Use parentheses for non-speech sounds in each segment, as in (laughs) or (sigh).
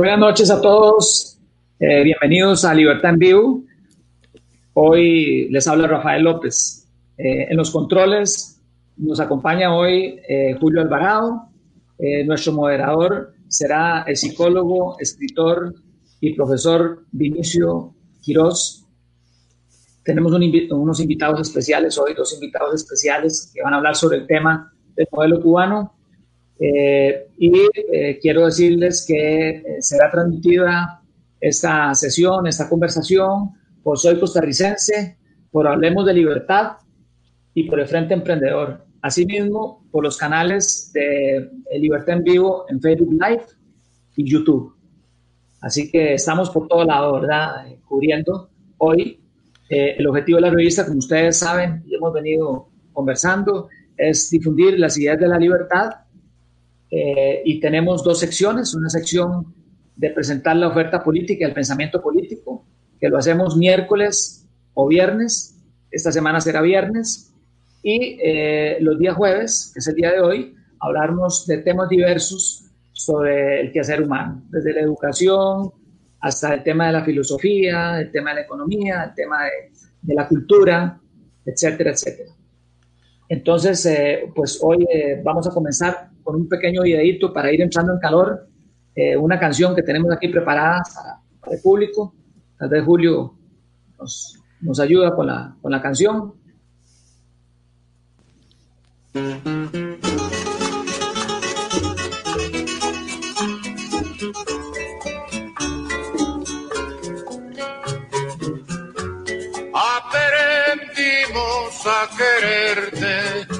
Buenas noches a todos. Eh, bienvenidos a Libertad en Vivo. Hoy les habla Rafael López. Eh, en los controles nos acompaña hoy eh, Julio Alvarado. nuestro moderador será el psicólogo, escritor y profesor Vinicio Quirós. Tenemos unos invitados especiales hoy, dos invitados especiales que van a hablar sobre el tema del modelo cubano eh, y eh, quiero decirles que eh, será transmitida esta sesión, esta conversación por Soy Costarricense, por Hablemos de Libertad y por el Frente Emprendedor. Asimismo, por los canales de Libertad en Vivo en Facebook Live y YouTube. Así que estamos por todo lado, ¿verdad? Cubriendo hoy. el objetivo de la revista, como ustedes saben y hemos venido conversando, es difundir las ideas de la libertad eh, y tenemos dos secciones, una sección de presentar la oferta política el pensamiento político, que lo hacemos miércoles o viernes, esta semana será viernes, y eh, los días jueves, que es el día de hoy, hablarnos de temas diversos sobre el quehacer humano, desde la educación hasta el tema de la filosofía, el tema de la economía, el tema de, de la cultura, etcétera, etcétera. Entonces, eh, pues hoy vamos a comenzar con un pequeño videito para ir entrando en calor, eh, una canción que tenemos aquí preparada para, el público. Tal vez Julio nos, nos ayuda con la, con la canción. Aprendimos a quererte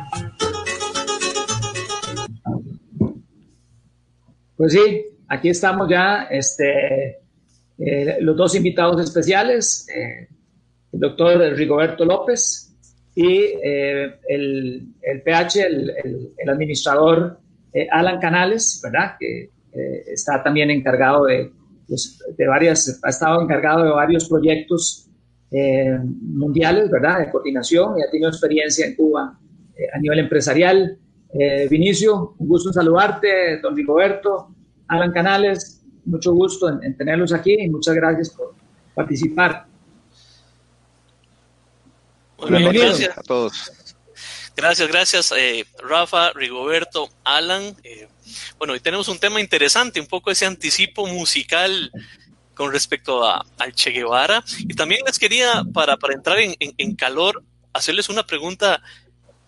Pues sí, aquí estamos ya, este, eh, los dos invitados especiales, eh, el doctor Rigoberto López y eh, el, el, PH, el, el, administrador Alan Canales, ¿verdad? Que está también encargado de, pues, de varias, ha estado encargado de varios proyectos mundiales, ¿verdad? De coordinación y ha tenido experiencia en Cuba a nivel empresarial. Eh, Vinicio, un gusto en saludarte, don Rigoberto, Alan Canales, mucho gusto en, tenerlos aquí y muchas gracias por participar. gracias a todos. Gracias, gracias, eh, Rafa, Rigoberto, Alan. Eh, bueno, hoy tenemos un tema interesante, un poco ese anticipo musical con respecto a, al Che Guevara. Y también les quería, para, para entrar en, en calor, hacerles una pregunta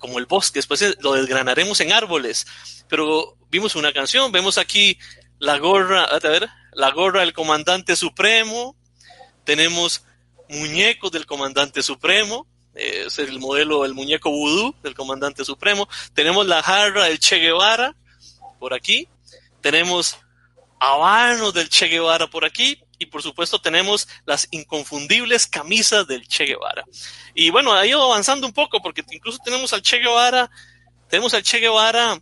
como el bosque, después lo desgranaremos en árboles, pero vimos una canción, vemos aquí la gorra, a ver, la gorra del comandante supremo, tenemos muñecos del comandante supremo, es el modelo, el muñeco vudú del comandante supremo, tenemos la jarra del Che Guevara por aquí, tenemos habanos del Che Guevara por aquí, y por supuesto tenemos las inconfundibles camisas del Che Guevara. Y bueno, ha ido avanzando un poco porque incluso tenemos al Che Guevara, tenemos al Che Guevara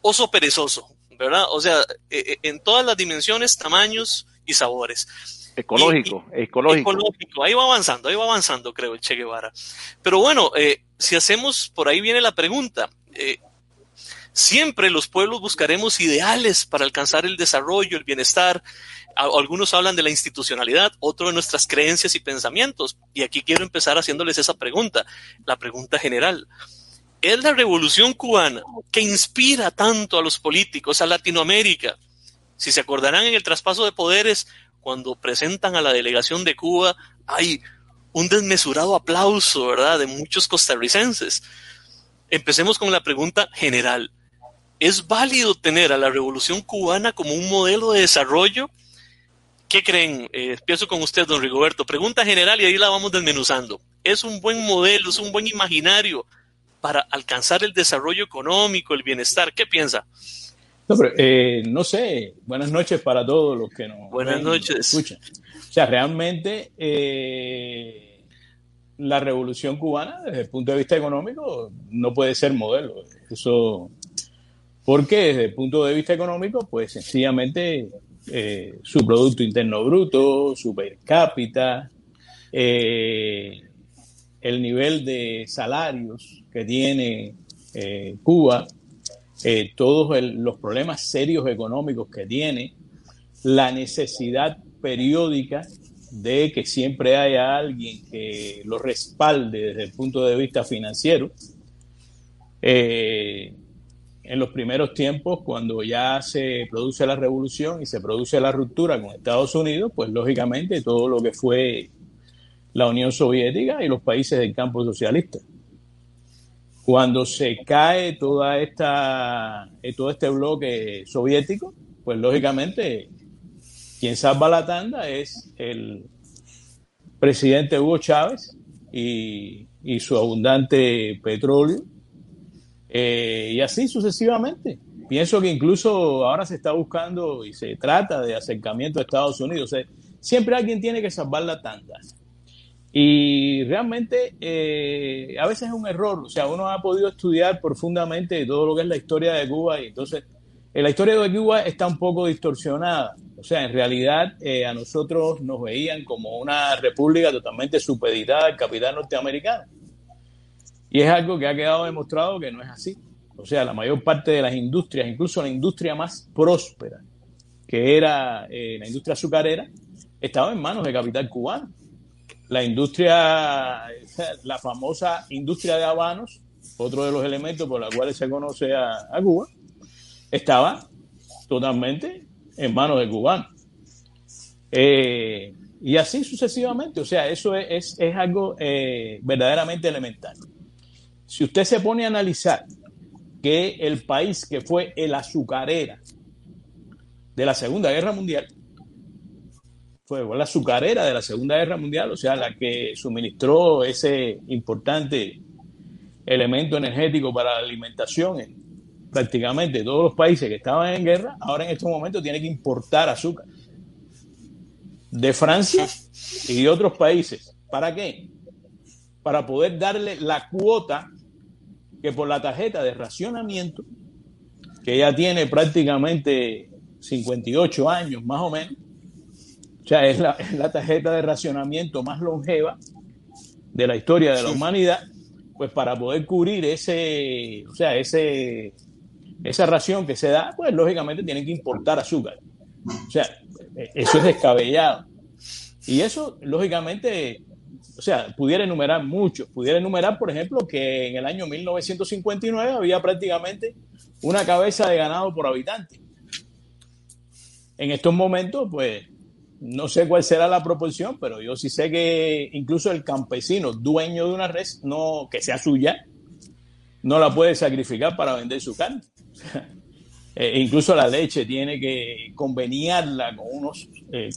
oso perezoso, ¿verdad? O sea, e, e, en todas las dimensiones, tamaños y sabores. Ecológico, ecológico. Ecológico, ahí va avanzando, ahí va avanzando, creo, el Che Guevara. Pero bueno, eh, si hacemos, por ahí viene la pregunta, eh, siempre los pueblos buscaremos ideales para alcanzar el desarrollo, el bienestar, algunos hablan de la institucionalidad, otros de nuestras creencias y pensamientos. Y aquí quiero empezar haciéndoles esa pregunta, la pregunta general. ¿Es la revolución cubana que inspira tanto a los políticos, a Latinoamérica? Si se acordarán en el traspaso de poderes, cuando presentan a la delegación de Cuba, hay un desmesurado aplauso, ¿verdad?, de muchos costarricenses. Empecemos con la pregunta general. ¿Es válido tener a la revolución cubana como un modelo de desarrollo ¿Qué creen? Eh, empiezo con usted, don Rigoberto. Pregunta general y ahí la vamos desmenuzando. ¿Es un buen modelo, es un buen imaginario para alcanzar el desarrollo económico, el bienestar? ¿Qué piensa? Eh, no, sé, buenas noches para todos los que nos, buenas noches. escuchan. O sea, realmente eh, la revolución cubana, desde el punto de vista económico, no puede ser modelo. Eso, porque desde el punto de vista económico, pues sencillamente eh, su Producto Interno Bruto, su per cápita, el nivel de salarios que tiene Cuba, eh, todos los problemas serios económicos que tiene, la necesidad periódica de que siempre haya alguien que lo respalde desde el punto de vista financiero. Eh, en los primeros tiempos, cuando ya se produce la revolución y se produce la ruptura con Estados Unidos, pues lógicamente todo lo que fue la Unión Soviética y los países del campo socialista. Cuando se cae toda esta, eh, todo este bloque soviético, pues lógicamente quien salva la tanda es el presidente Hugo Chávez y, su abundante petróleo, eh, y así sucesivamente. Pienso que incluso ahora se está buscando y se trata de acercamiento a Estados Unidos. siempre alguien tiene que salvar la tanda. Y realmente eh, a veces es un error, o sea, uno ha podido estudiar profundamente todo lo que es la historia de Cuba y entonces eh, la historia de Cuba está un poco distorsionada. O sea, en realidad a nosotros nos veían como una república totalmente supeditada al capital norteamericano. Y es algo que ha quedado demostrado que no es así. O sea, la mayor parte de las industrias, incluso la industria más próspera, que era la industria azucarera, estaba en manos de capital cubano la industria, la famosa industria de habanos, otro de los elementos por los cuales se conoce a, Cuba, estaba totalmente en manos de cubanos. Eh, y así sucesivamente, o sea, eso es, algo eh, verdaderamente elemental. Si usted se pone a analizar que el país que fue el azucarera de la Segunda Guerra Mundial, fue la azucarera de la Segunda Guerra Mundial, o sea, la que suministró ese importante elemento energético para la alimentación en prácticamente todos los países que estaban en guerra, ahora en estos momentos tiene que importar azúcar de Francia y de otros países. ¿Para qué? Para poder darle la cuota que por la tarjeta de racionamiento, que ya tiene prácticamente 58 años más o menos, o sea, es la, tarjeta de racionamiento más longeva de la historia de la humanidad, pues para poder cubrir ese, o sea, ese, esa ración que se da, pues lógicamente tienen que importar azúcar. O sea, eso es descabellado. Y eso, lógicamente, o sea, pudiera enumerar mucho. Pudiera enumerar, por ejemplo, que en el año 1959 había prácticamente una cabeza de ganado por habitante. En estos momentos, pues, no sé cuál será la proporción, pero yo sí sé que incluso el campesino, dueño de una res, no, que sea suya, no la puede sacrificar para vender su carne. E incluso la leche tiene que conveniarla con unos eh,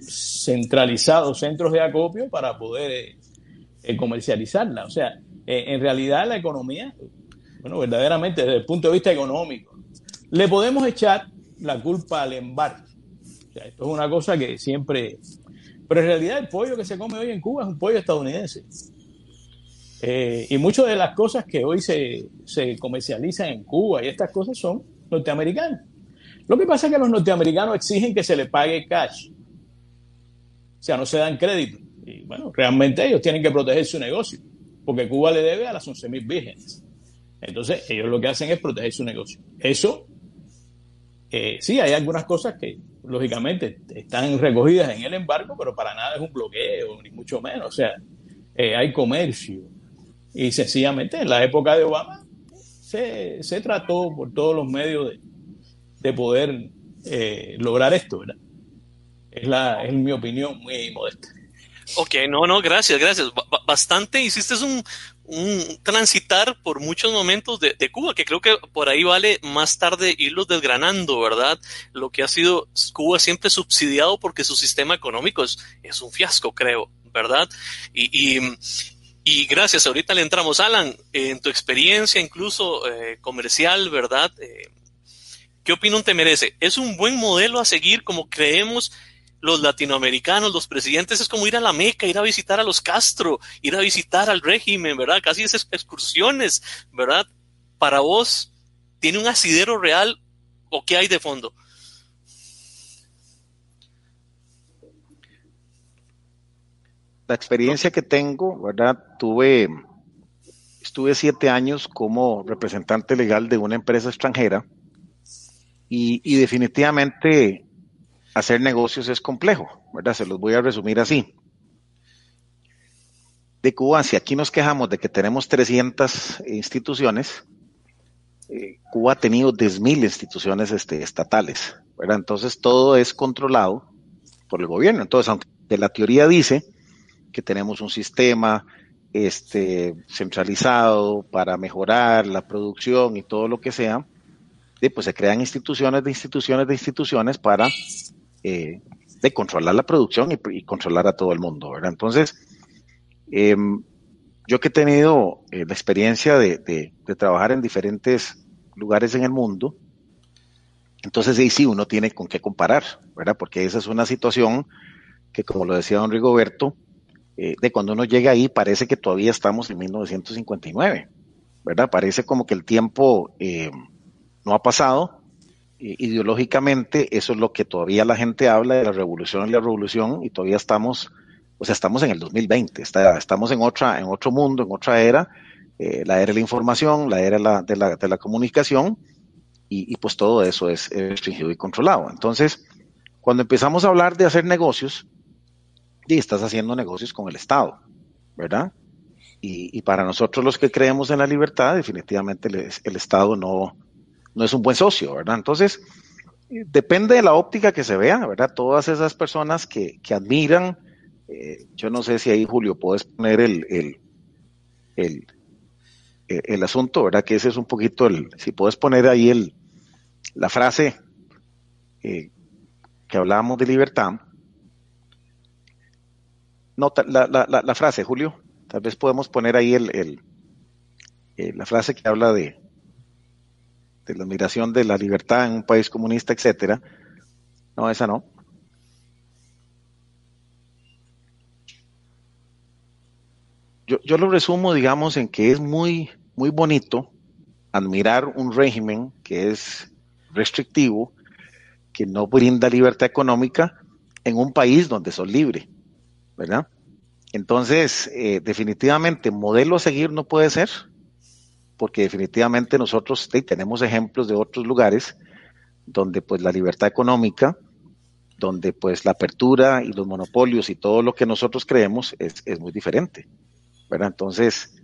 centralizados centros de acopio para poder eh, comercializarla. O sea, eh, en realidad la economía, bueno, verdaderamente desde el punto de vista económico, le podemos echar la culpa al embargo esto es una cosa que siempre... Pero en realidad el pollo que se come hoy en Cuba es un pollo estadounidense. Eh, y muchas de las cosas que hoy se, se comercializan en Cuba y estas cosas son norteamericanas. Lo que pasa es que los norteamericanos exigen que se le pague cash. O sea, no se dan crédito. Y bueno, realmente ellos tienen que proteger su negocio, porque Cuba le debe a las 11.000 vírgenes. Entonces, ellos lo que hacen es proteger su negocio. Eso, eh, sí, hay algunas cosas que lógicamente, están recogidas en el embargo, pero para nada es un bloqueo, ni mucho menos. O sea, eh, hay comercio. Y sencillamente en la época de Obama se, trató por todos los medios de, poder eh, lograr esto, ¿verdad? Es, la, es mi opinión muy modesta. Ok, no, no, gracias, gracias. bastante, hiciste un, un transitar por muchos momentos de, Cuba, que creo que por ahí vale más tarde irlos desgranando, ¿verdad? Lo que ha sido Cuba siempre subsidiado porque su sistema económico es, es un fiasco, creo, ¿verdad? Y, y, gracias, ahorita le entramos, Alan, en tu experiencia incluso eh, comercial, ¿verdad? Eh, ¿Qué opinión te merece? ¿Es un buen modelo a seguir como creemos los latinoamericanos, los presidentes? Es como ir a la Meca, ir a visitar a los Castro, ir a visitar al régimen, ¿verdad? Casi es excursiones, ¿verdad? Para vos, ¿tiene un asidero real o qué hay de fondo? La experiencia que tengo, ¿verdad? Tuve, estuve siete años como representante legal de una empresa extranjera y, definitivamente hacer negocios es complejo, ¿verdad? Se los voy a resumir así. De Cuba, si aquí nos quejamos de que tenemos 300 instituciones, eh, Cuba ha tenido 10.000 instituciones este, estatales, ¿verdad? Entonces todo es controlado por el gobierno. Entonces, aunque la teoría dice que tenemos un sistema este, centralizado para mejorar la producción y todo lo que sea, pues se crean instituciones de instituciones de instituciones para eh, de controlar la producción y, controlar a todo el mundo. Entonces, em, yo que he tenido eh, la experiencia de, trabajar en diferentes lugares en el mundo, entonces ahí sí uno tiene con qué comparar, ¿verdad? Porque esa es una situación que, como lo decía don Rigoberto, eh, de cuando uno llega ahí parece que todavía estamos en 1959, ¿verdad? Parece como que el tiempo no ha pasado. Ideológicamente, eso es lo que todavía la gente habla de la revolución y la revolución, y todavía estamos, o sea, estamos en el 2020, está, estamos en otra, en otro mundo, en otra era, eh, la era de la información, la era de, la, de la comunicación, y, pues todo eso es, restringido y controlado. Entonces, cuando empezamos a hablar de hacer negocios, y estás haciendo negocios con el Estado, ¿verdad? Y, para nosotros los que creemos en la libertad, definitivamente el Estado no, no es un buen socio, ¿verdad? Entonces, depende de la óptica que se vea, ¿verdad? Todas esas personas que, admiran, eh, yo no sé si ahí, Julio, puedes poner el, el, el, asunto, ¿verdad? Que ese es un poquito el, si puedes poner ahí el, la frase eh, que hablábamos de libertad. No, la, la, la, frase, Julio, tal vez podemos poner ahí el, el eh, la frase que habla de, de la admiración de la libertad en un país comunista, etcétera. No, esa no. Yo, yo lo resumo, digamos, en que es muy, muy bonito admirar un régimen que es restrictivo, que no brinda libertad económica en un país donde son libre, ¿verdad? Entonces, eh, definitivamente, modelo a seguir no puede ser, porque definitivamente nosotros tenemos ejemplos de otros lugares donde pues la libertad económica, donde pues la apertura y los monopolios y todo lo que nosotros creemos es, muy diferente. ¿verdad? Entonces,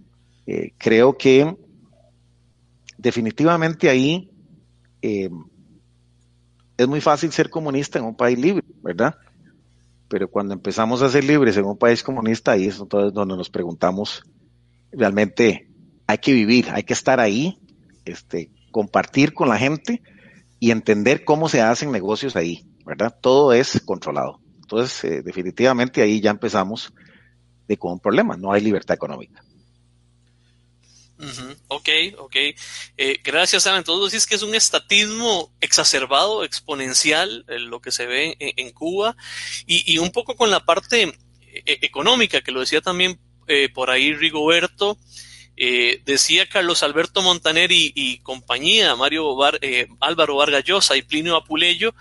eh, creo que definitivamente ahí eh, es muy fácil ser comunista en un país libre, ¿verdad? Pero cuando empezamos a ser libres en un país comunista, ahí es entonces donde nos preguntamos realmente hay que vivir, hay que estar ahí, este, compartir con la gente y entender cómo se hacen negocios ahí, ¿verdad? Todo es controlado. Entonces, eh, definitivamente ahí ya empezamos de con un problema, no hay libertad económica. Ok, ok. Eh, gracias, Alan. Entonces es que es un estatismo exacerbado, exponencial, eh, lo que se ve en, Cuba, y, un poco con la parte económica, que lo decía también por ahí Rigoberto, eh, decía Carlos Alberto Montaner y, compañía, Mario eh, Álvaro Vargas Llosa y Plinio Apuleyo,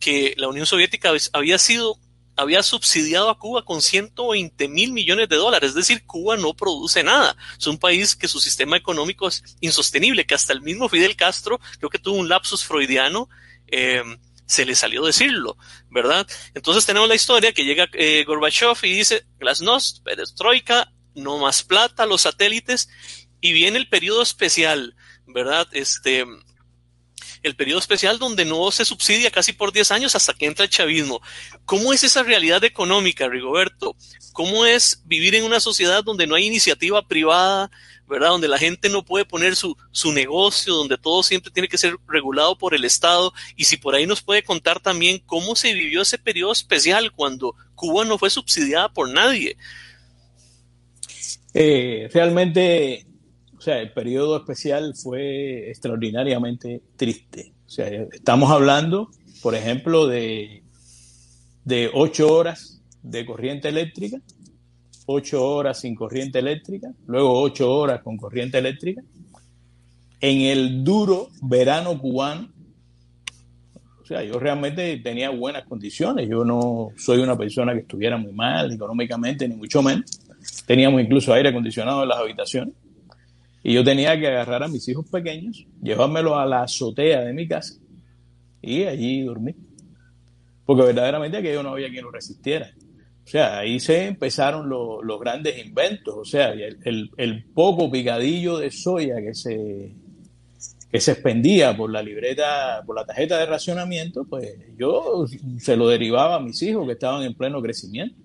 que la Unión Soviética había sido había subsidiado a Cuba con 120 mil millones de dólares, es decir, Cuba no produce nada. Es un país que su sistema económico es insostenible, que hasta el mismo Fidel Castro creo que tuvo un lapsus freudiano. Eh, se le salió decirlo, ¿verdad? Entonces tenemos la historia que llega Gorbachev y dice, Glasnost, perestroika, no más plata, los satélites, y viene el periodo especial, ¿verdad? Este, el periodo especial donde no se subsidia casi por 10 años hasta que entra el chavismo. ¿Cómo es esa realidad económica, Rigoberto? ¿Cómo es vivir en una sociedad donde no hay iniciativa privada, ¿verdad? Donde la gente no puede poner su, su negocio, donde todo siempre tiene que ser regulado por el Estado. Y si por ahí nos puede contar también cómo se vivió ese periodo especial cuando Cuba no fue subsidiada por nadie. Eh, realmente, o sea, el periodo especial fue extraordinariamente triste. O sea, estamos hablando, por ejemplo, de, de ocho horas de corriente eléctrica, ocho horas sin corriente eléctrica, luego ocho horas con corriente eléctrica. En el duro verano cubano, o sea, yo realmente tenía buenas condiciones. Yo no soy una persona que estuviera muy mal económicamente, ni mucho menos. Teníamos incluso aire acondicionado en las habitaciones. Y yo tenía que agarrar a mis hijos pequeños, llevármelos a la azotea de mi casa y allí dormir. Porque verdaderamente aquello no había quien lo resistiera. O sea, ahí se empezaron los grandes inventos. O sea, el, el, poco picadillo de soya que se, que se expendía por la libreta, por la tarjeta de racionamiento, pues yo se lo derivaba a mis hijos que estaban en pleno crecimiento.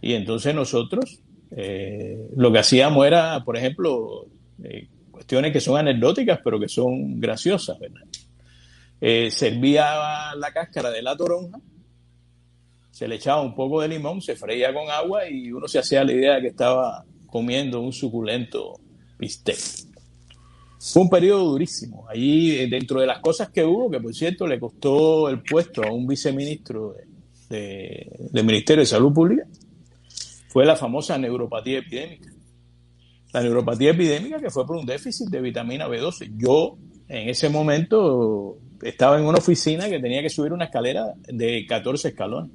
Y entonces nosotros eh, lo que hacíamos era, por ejemplo, eh, cuestiones que son anecdóticas, pero que son graciosas, ¿verdad? Eh, servía la cáscara de la toronja, se le echaba un poco de limón, se freía con agua y uno se hacía la idea de que estaba comiendo un suculento bistec. Fue un periodo durísimo. Allí, dentro de las cosas que hubo, que por cierto le costó el puesto a un viceministro del Ministerio de Salud Pública, fue la famosa neuropatía epidémica. La neuropatía epidémica que fue por un déficit de vitamina B12. Yo en ese momento estaba en una oficina que tenía que subir una escalera de 14 escalones.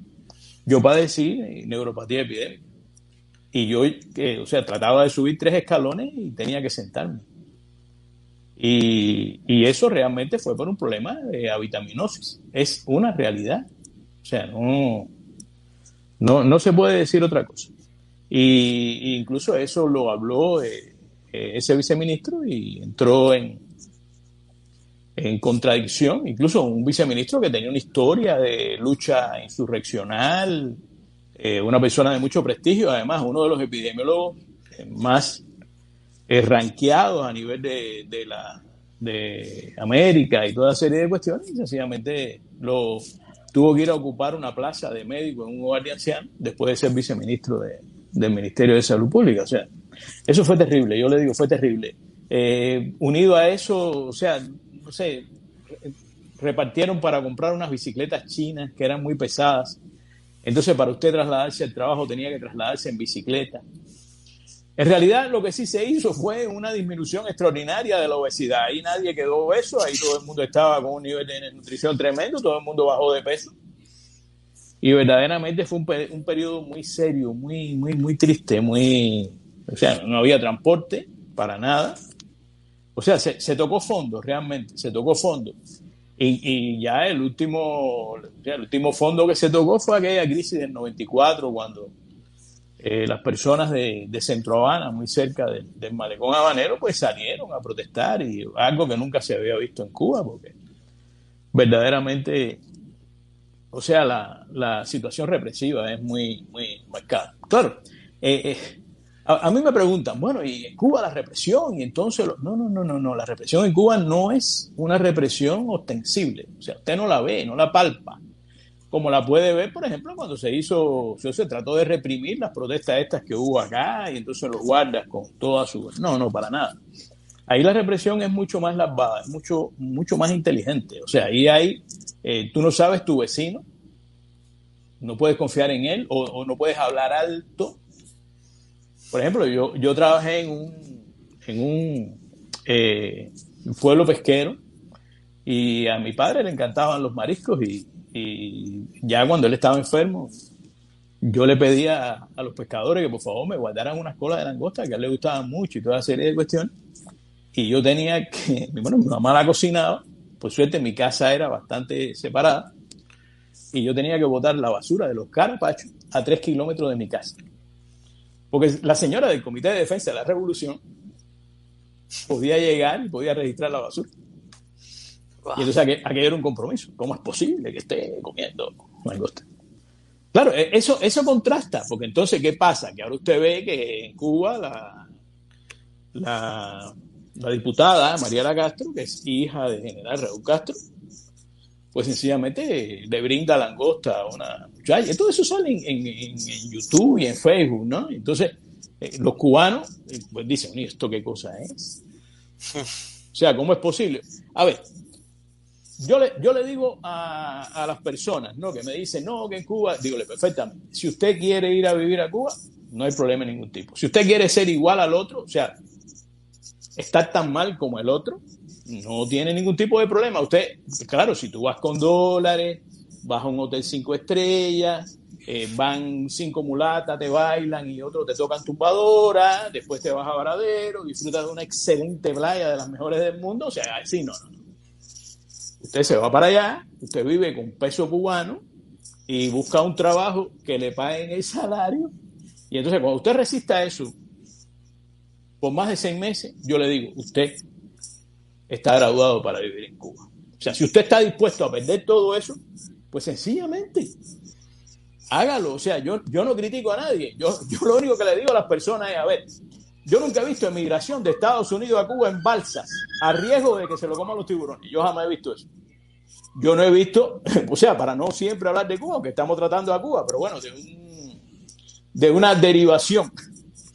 Yo padecí neuropatía epidémica. Y yo, o sea, trataba de subir tres escalones y tenía que sentarme. Y, y, eso realmente fue por un problema de avitaminosis. Es una realidad. O sea, no, no, no se puede decir otra cosa. Y, incluso eso lo habló eh, eh, ese viceministro y entró en, en contradicción, incluso un viceministro que tenía una historia de lucha insurreccional, eh, una persona de mucho prestigio, además uno de los epidemiólogos más ranqueados a nivel de, de, la, de América y toda serie de cuestiones, y sencillamente lo, tuvo que ir a ocupar una plaza de médico en un hogar de después de ser viceministro de, del Ministerio de Salud Pública. O sea, eso fue terrible, yo le digo, fue terrible. Eh, unido a eso, o sea, no sé, repartieron para comprar unas bicicletas chinas que eran muy pesadas. Entonces, para usted trasladarse al trabajo tenía que trasladarse en bicicleta. En realidad, lo que sí se hizo fue una disminución extraordinaria de la obesidad. Ahí nadie quedó obeso, ahí todo el mundo estaba con un nivel de nutrición tremendo, todo el mundo bajó de peso. Y verdaderamente fue un, un periodo muy serio, muy, muy, muy triste, muy... O sea, no había transporte para nada. O sea, se, se tocó fondo, realmente, se tocó fondo. Y, y, ya el último, el último fondo que se tocó fue aquella crisis del 94, cuando eh, las personas de, de, Centro Habana, muy cerca del, del malecón habanero, pues salieron a protestar y algo que nunca se había visto en Cuba, porque verdaderamente o sea, la, situación represiva es muy, muy marcada. Claro, eh, eh, a, mí me preguntan, bueno, ¿y en Cuba la represión? Y entonces, no, no, no, no, no, la represión en Cuba no es una represión ostensible. O sea, usted no la ve, no la palpa. Como la puede ver, por ejemplo, cuando se hizo, se trató de reprimir las protestas estas que hubo acá y entonces los guardas con toda su... No, no, para nada. Ahí la represión es mucho más lavada, es mucho, mucho más inteligente. O sea, ahí hay eh, tú no sabes tu vecino, no puedes confiar en él o, no puedes hablar alto. Por ejemplo, yo, yo trabajé en un, en un eh, pueblo pesquero y a mi padre le encantaban los mariscos y, ya cuando él estaba enfermo, yo le pedía a, los pescadores que por favor me guardaran unas colas de langosta que a él le gustaban mucho y toda serie de cuestiones. Y yo tenía que, (laughs) bueno, mi mamá la cocinaba por suerte mi casa era bastante separada y yo tenía que botar la basura de los carapachos a tres kilómetros de mi casa. Porque la señora del Comité de Defensa de la Revolución podía llegar y podía registrar la basura. Y entonces aquello, era un compromiso. ¿Cómo es posible que esté comiendo mangosta? Claro, e, eso, eso contrasta, porque entonces, ¿qué pasa? Que ahora usted ve que en Cuba la, la la diputada Mariela Castro, que es hija del general Raúl Castro, pues sencillamente le brinda langosta a una muchacha. Todo eso sale en, YouTube y en Facebook, ¿no? Entonces, eh, los cubanos eh, pues dicen, ¿y esto qué cosa es? (laughs) O sea, ¿cómo es posible? A ver, yo le, yo le digo a, a, las personas ¿no? que me dicen, no, que en Cuba, dígole perfectamente, si usted quiere ir a vivir a Cuba, no hay problema de ningún tipo. Si usted quiere ser igual al otro, o sea, estar tan mal como el otro, no tiene ningún tipo de problema. Usted, claro, si tú vas con dólares, vas a un hotel cinco estrellas, eh, van cinco mulatas, te bailan y otros te tocan tumbadora, después te vas a Varadero, disfrutas de una excelente playa de las mejores del mundo, o sea, así no, no. Usted se va para allá, usted vive con peso cubano y busca un trabajo que le paguen el salario. Y entonces cuando usted resista eso por más de seis meses, yo le digo, usted está graduado para vivir en Cuba. O sea, si usted está dispuesto a perder todo eso, pues sencillamente hágalo. O sea, yo, yo no critico a nadie. Yo, yo lo único que le digo a las personas es, a ver, yo nunca he visto emigración de Estados Unidos a Cuba en balsas, a riesgo de que se lo coman los tiburones. Yo jamás he visto eso. Yo no he visto, (laughs) o sea, para no siempre hablar de Cuba, que estamos tratando a Cuba, pero bueno, de, un, de una derivación.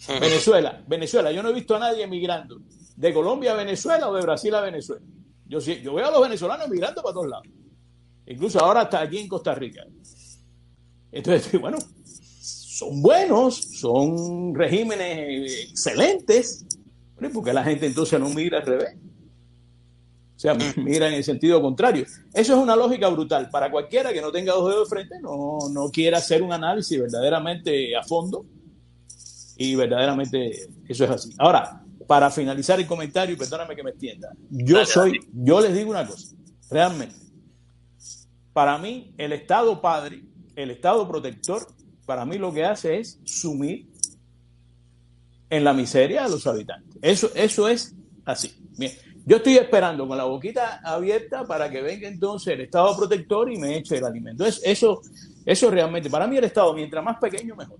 Venezuela, Venezuela, yo no he visto a nadie emigrando de Colombia a Venezuela o de Brasil a Venezuela. Yo, yo veo a los venezolanos emigrando para todos lados. Incluso ahora está aquí en Costa Rica. Entonces, (laughs) bueno, son buenos, son regímenes excelentes. porque la gente entonces no migra al revés? O sea, mira en el sentido contrario. Eso es una lógica brutal. Para cualquiera que no tenga dos dedos de frente, no, no quiera hacer un análisis verdaderamente a fondo. Y verdaderamente eso es así. Ahora, para finalizar el comentario, perdóname que me extienda. Yo soy, yo les digo una cosa, realmente. Para mí, el Estado padre el Estado protector, para mí lo que hace es sumir en la miseria a los habitantes. Eso, eso es así. Bien. Yo estoy esperando con la boquita abierta para que venga entonces el Estado protector y me eche el alimento. eso, eso realmente, para mí el Estado, mientras más pequeño, mejor.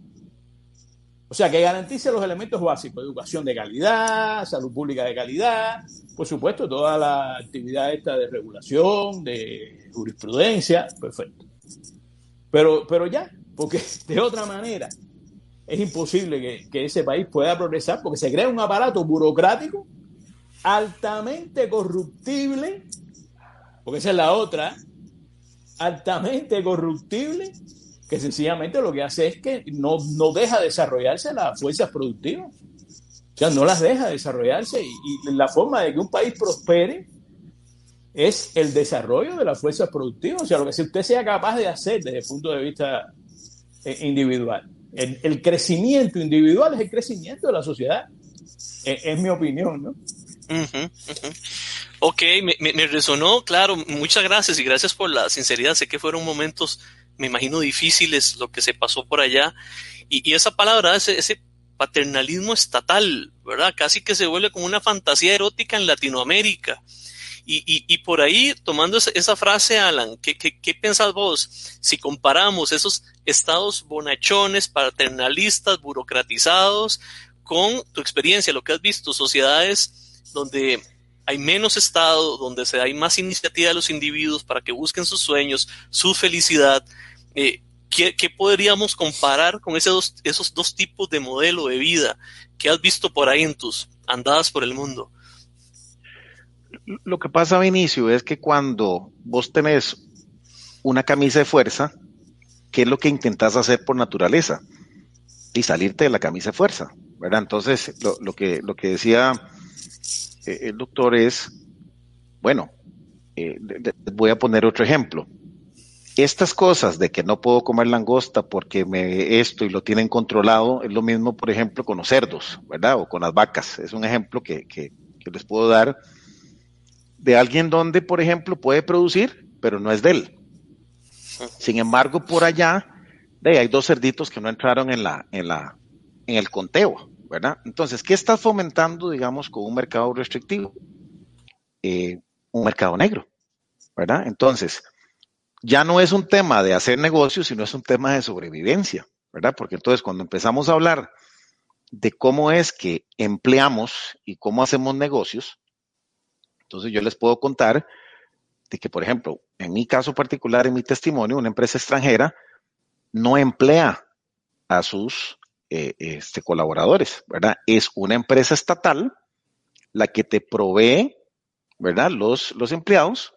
O sea, que garantice los elementos básicos, educación de calidad, salud pública de calidad, por supuesto, toda la actividad esta de regulación, de jurisprudencia, perfecto. Pero, pero ya, porque (laughs) de otra manera es imposible que, ese país pueda progresar porque se crea un aparato burocrático altamente corruptible, porque esa es la otra, altamente corruptible, que sencillamente lo que hace es que no, no deja desarrollarse las fuerzas productivas. O sea, no las deja desarrollarse y, y la forma de que un país prospere es el desarrollo de las fuerzas productivas, o sea, lo que usted sea capaz de hacer desde el punto de vista eh, individual. El, crecimiento individual es el crecimiento de la sociedad, e, es, mi opinión, ¿no? Ok, me, resonó, claro, muchas gracias y gracias por la sinceridad, sé que fueron momentos, me imagino, difíciles lo que se pasó por allá, y, esa palabra, ese, ese paternalismo estatal, ¿verdad? Casi que se vuelve como una fantasía erótica en Latinoamérica y, por ahí, tomando esa, frase, Alan, ¿qué, qué, pensás vos? Si comparamos esos estados bonachones, paternalistas, burocratizados, con tu experiencia, lo que has visto, sociedades donde hay menos Estado, donde se hay más iniciativa de los individuos para que busquen sus sueños, su felicidad. Eh, ¿qué, podríamos comparar con esos esos dos tipos de modelo de vida que has visto por ahí en tus andadas por el mundo? lo que pasa, Vinicio, es que cuando vos tenés una camisa de fuerza, ¿qué es lo que intentás hacer por naturaleza? Y salirte de la camisa de fuerza, ¿verdad? Entonces, lo, que, lo que decía eh, el doctor es, bueno, eh, voy a poner otro ejemplo. Estas cosas de que no puedo comer langosta porque me esto y lo tienen controlado, es lo mismo, por ejemplo, con los cerdos, ¿verdad? O con las vacas. Es un ejemplo que, que les puedo dar de alguien donde, por ejemplo, puede producir, pero no es de él. Sin embargo, por allá de, hay dos cerditos que no entraron en, la, en, la, en el conteo, ¿verdad? Entonces, ¿qué estás fomentando, digamos, con un mercado restrictivo? Eh, un mercado negro, ¿verdad? Entonces, ya no es un tema de hacer negocios, sino es un tema de sobrevivencia, ¿verdad? Porque entonces cuando empezamos a hablar de cómo es que empleamos y cómo hacemos negocios, entonces yo les puedo contar de que, por ejemplo, en mi caso particular, en mi testimonio, una empresa extranjera no emplea a sus eh, este, colaboradores, ¿verdad? Es una empresa estatal la que te provee, ¿verdad? Los, los empleados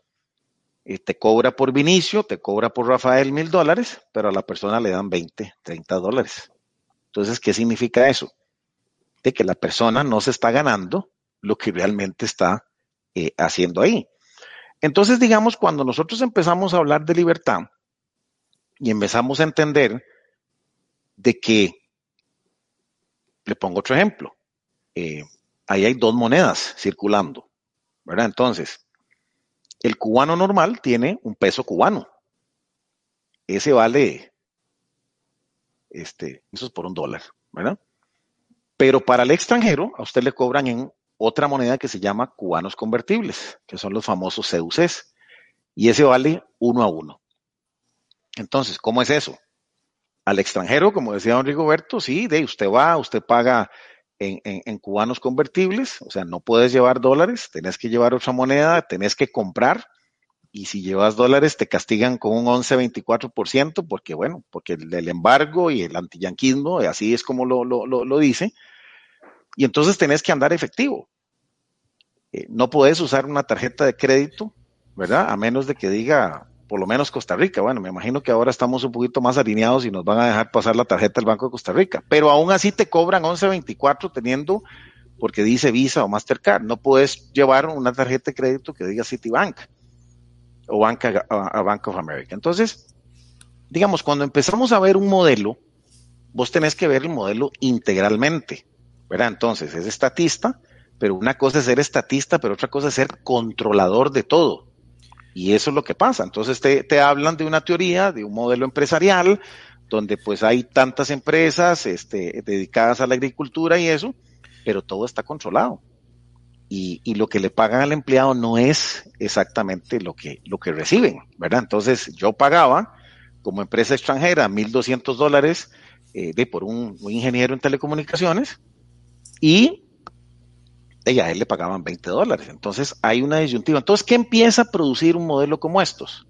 eh, te cobra por Vinicio, te cobra por Rafael mil dólares, pero a la persona le dan 20, 30 dólares. Entonces, ¿qué significa eso? De que la persona no se está ganando lo que realmente está eh, haciendo ahí. Entonces, digamos, cuando nosotros empezamos a hablar de libertad y empezamos a entender de que, le pongo otro ejemplo, eh, ahí hay dos monedas circulando, ¿verdad? Entonces, el cubano normal tiene un peso cubano. Ese vale, este, eso es por un dólar, ¿verdad? Pero para el extranjero, a usted le cobran en otra moneda que se llama cubanos convertibles, que son los famosos CUCs. Y ese vale uno a uno. Entonces, ¿cómo es eso? Al extranjero, como decía don Rigoberto, sí, de usted va, usted paga en, cubanos convertibles, o sea, no puedes llevar dólares, tenés que llevar otra moneda, tenés que comprar, y si llevas dólares te castigan con un 11-24%, porque bueno, porque el, embargo y el antiyanquismo, así es como lo, lo, dice, y entonces tenés que andar efectivo. Eh, no puedes usar una tarjeta de crédito, ¿verdad? A menos de que diga por lo menos Costa Rica. Bueno, me imagino que ahora estamos un poquito más alineados y nos van a dejar pasar la tarjeta del Banco de Costa Rica, pero aún así te cobran 11.24 teniendo, porque dice Visa o Mastercard. No puedes llevar una tarjeta de crédito que diga Citibank o Bank, a Bank of America. Entonces, digamos, cuando empezamos a ver un modelo, vos tenés que ver el modelo integralmente, ¿verdad? Entonces, es estatista, pero una cosa es ser estatista, pero otra cosa es ser controlador de todo. Y eso es lo que pasa. Entonces te, hablan de una teoría, de un modelo empresarial, donde pues hay tantas empresas este, dedicadas a la agricultura y eso, pero todo está controlado. Y, y, lo que le pagan al empleado no es exactamente lo que, lo que reciben, ¿verdad? Entonces yo pagaba como empresa extranjera 1.200 dólares eh, de, por un, un ingeniero en telecomunicaciones y y a él le pagaban 20 dólares. Entonces hay una disyuntiva. Entonces, ¿qué empieza a producir un modelo como estos?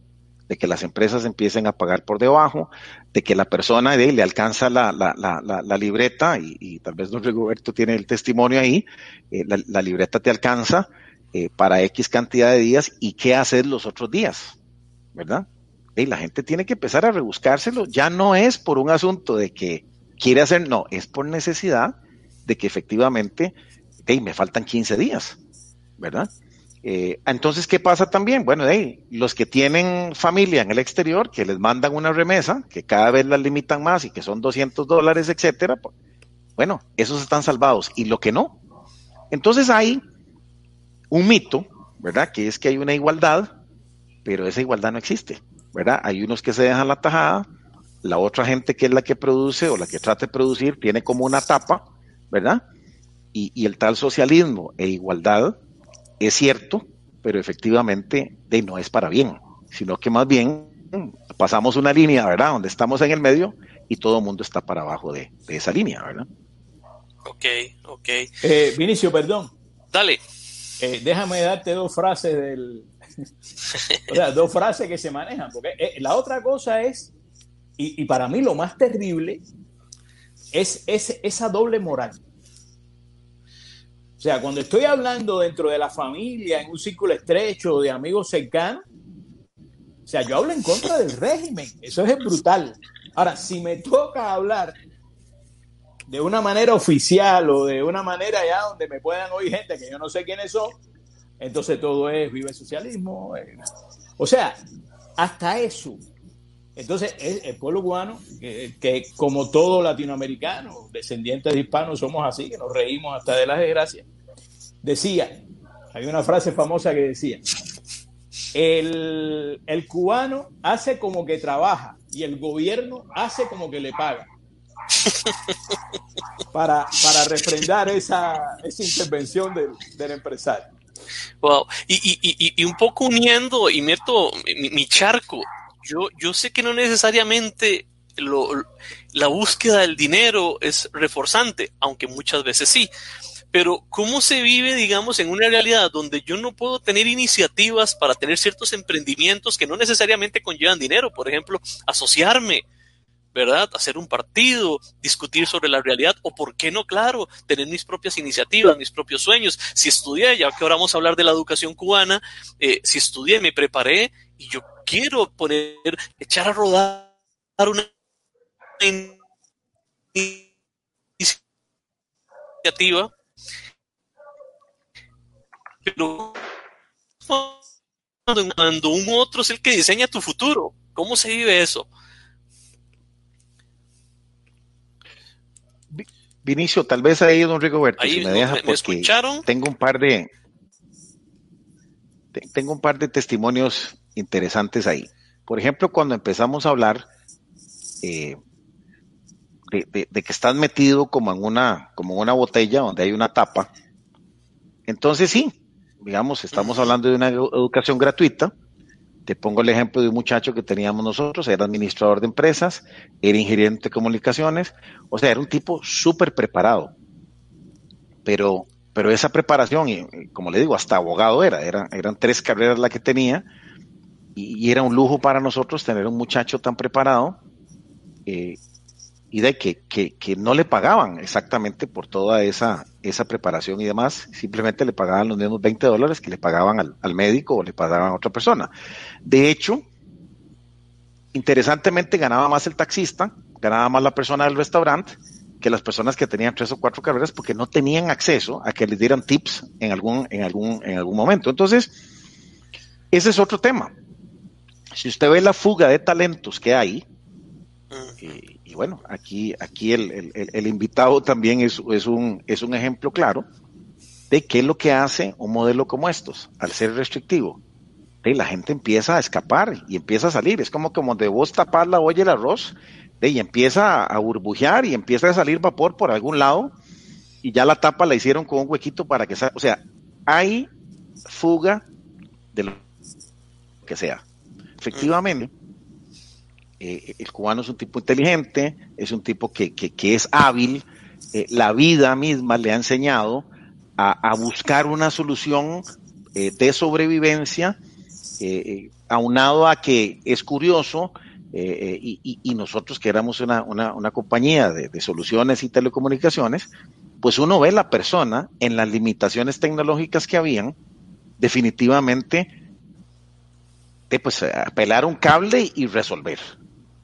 De que las empresas empiecen a pagar por debajo, de que la persona de, le alcanza la, libreta, y, tal vez don Rigoberto tiene el testimonio ahí, eh, la, libreta te alcanza eh, para X cantidad de días y qué hacer los otros días, ¿verdad? Y la gente tiene que empezar a rebuscárselo. Ya no es por un asunto de que quiere hacer, no, es por necesidad de que efectivamente me faltan 15 días, ¿verdad? Eh, entonces, ¿qué pasa también? Bueno, hey, los que tienen familia en el exterior, que les mandan una remesa, que cada vez las limitan más y que son 200 dólares, etcétera, pues, bueno, esos están salvados. Y lo que no. Entonces hay un mito, ¿verdad? Que es que hay una igualdad, pero esa igualdad no existe, ¿verdad? Hay unos que se dejan la tajada, la otra gente que es la que produce o la que trata de producir tiene como una tapa, ¿verdad? Y, el tal socialismo e igualdad es cierto, pero efectivamente de, no es para bien, sino que más bien pasamos una línea, ¿verdad? Donde estamos en el medio y todo el mundo está para abajo de, esa línea, ¿verdad? Ok, ok. Eh, Vinicio, perdón. Dale. Eh, déjame darte dos frases del... (laughs) o sea, dos frases que se manejan, porque eh, la otra cosa es, y, y, para mí lo más terrible, es, es esa doble moral. O sea, cuando estoy hablando dentro de la familia, en un círculo estrecho de amigos cercanos, o sea, yo hablo en contra del régimen. Eso es brutal. Ahora, si me toca hablar de una manera oficial o de una manera ya donde me puedan oír gente que yo no sé quiénes son, entonces todo es vive el socialismo. Eh. O sea, hasta eso. Entonces, el, pueblo cubano, que, que, como todo latinoamericano, descendientes de hispanos, somos así, que nos reímos hasta de las desgracias decía, hay una frase famosa que decía, el, cubano hace como que trabaja y el gobierno hace como que le paga. Para, para refrendar esa, intervención del, empresario. Wow, y, un poco uniendo y meto mi, charco, yo, yo sé que no necesariamente la búsqueda del dinero es reforzante, aunque muchas veces sí. Pero ¿cómo se vive, digamos, en una realidad donde yo no puedo tener iniciativas para tener ciertos emprendimientos que no necesariamente conllevan dinero? Por ejemplo, asociarme, ¿verdad? Hacer un partido, discutir sobre la realidad o, ¿por qué no? Claro, tener mis propias iniciativas, mis propios sueños. Si estudié, ya que ahora vamos a hablar de la educación cubana, eh, si estudié, me preparé y yo quiero poner, echar a rodar una iniciativa, pero cuando un otro es el que diseña tu futuro, ¿cómo se vive eso? Vinicio, tal vez ahí, don Rigoberto, Ahí, si me deja, ¿me porque escucharon? tengo un par de te- tengo un par de testimonios interesantes ahí. Por ejemplo, cuando empezamos a hablar eh, de, de- de que estás metido como en una como en una botella donde hay una tapa, entonces sí, digamos, estamos hablando de una edu- educación gratuita. Te pongo el ejemplo de un muchacho que teníamos nosotros, era administrador de empresas, era ingeniero de comunicaciones, o sea, era un tipo súper preparado. Pero, pero esa preparación, y, como le digo, hasta abogado era, era eran tres carreras la que tenía, y, y era un lujo para nosotros tener un muchacho tan preparado, eh, y de que, que, que no le pagaban exactamente por toda esa, esa preparación y demás, simplemente le pagaban los mismos 20 dólares que le pagaban al, al médico o le pagaban a otra persona. De hecho, interesantemente ganaba más el taxista, ganaba más la persona del restaurante que las personas que tenían tres o cuatro carreras porque no tenían acceso a que les dieran tips en algún, en algún, en algún momento. Entonces, ese es otro tema. Si usted ve la fuga de talentos que hay, y, y bueno, aquí, aquí el, el- el- invitado también es, es un, es un ejemplo claro de qué es lo que hace un modelo como estos, al ser restrictivo. de, la gente empieza a escapar y empieza a salir. Es como como de vos tapar la olla el arroz y empieza a, a burbujear y empieza a salir vapor por algún lado y ya la tapa la hicieron con un huequito para que salga. O sea, hay fuga de lo que sea. Efectivamente, eh, el cubano es un tipo inteligente, es un tipo que, que, es hábil, eh, la vida misma le ha enseñado a, buscar una solución eh, de sobrevivencia, aunado a que es curioso, y, nosotros que éramos una, una, compañía de, de soluciones y telecomunicaciones, pues uno ve la persona en las limitaciones tecnológicas que habían, definitivamente, de pues apelar un cable y resolver.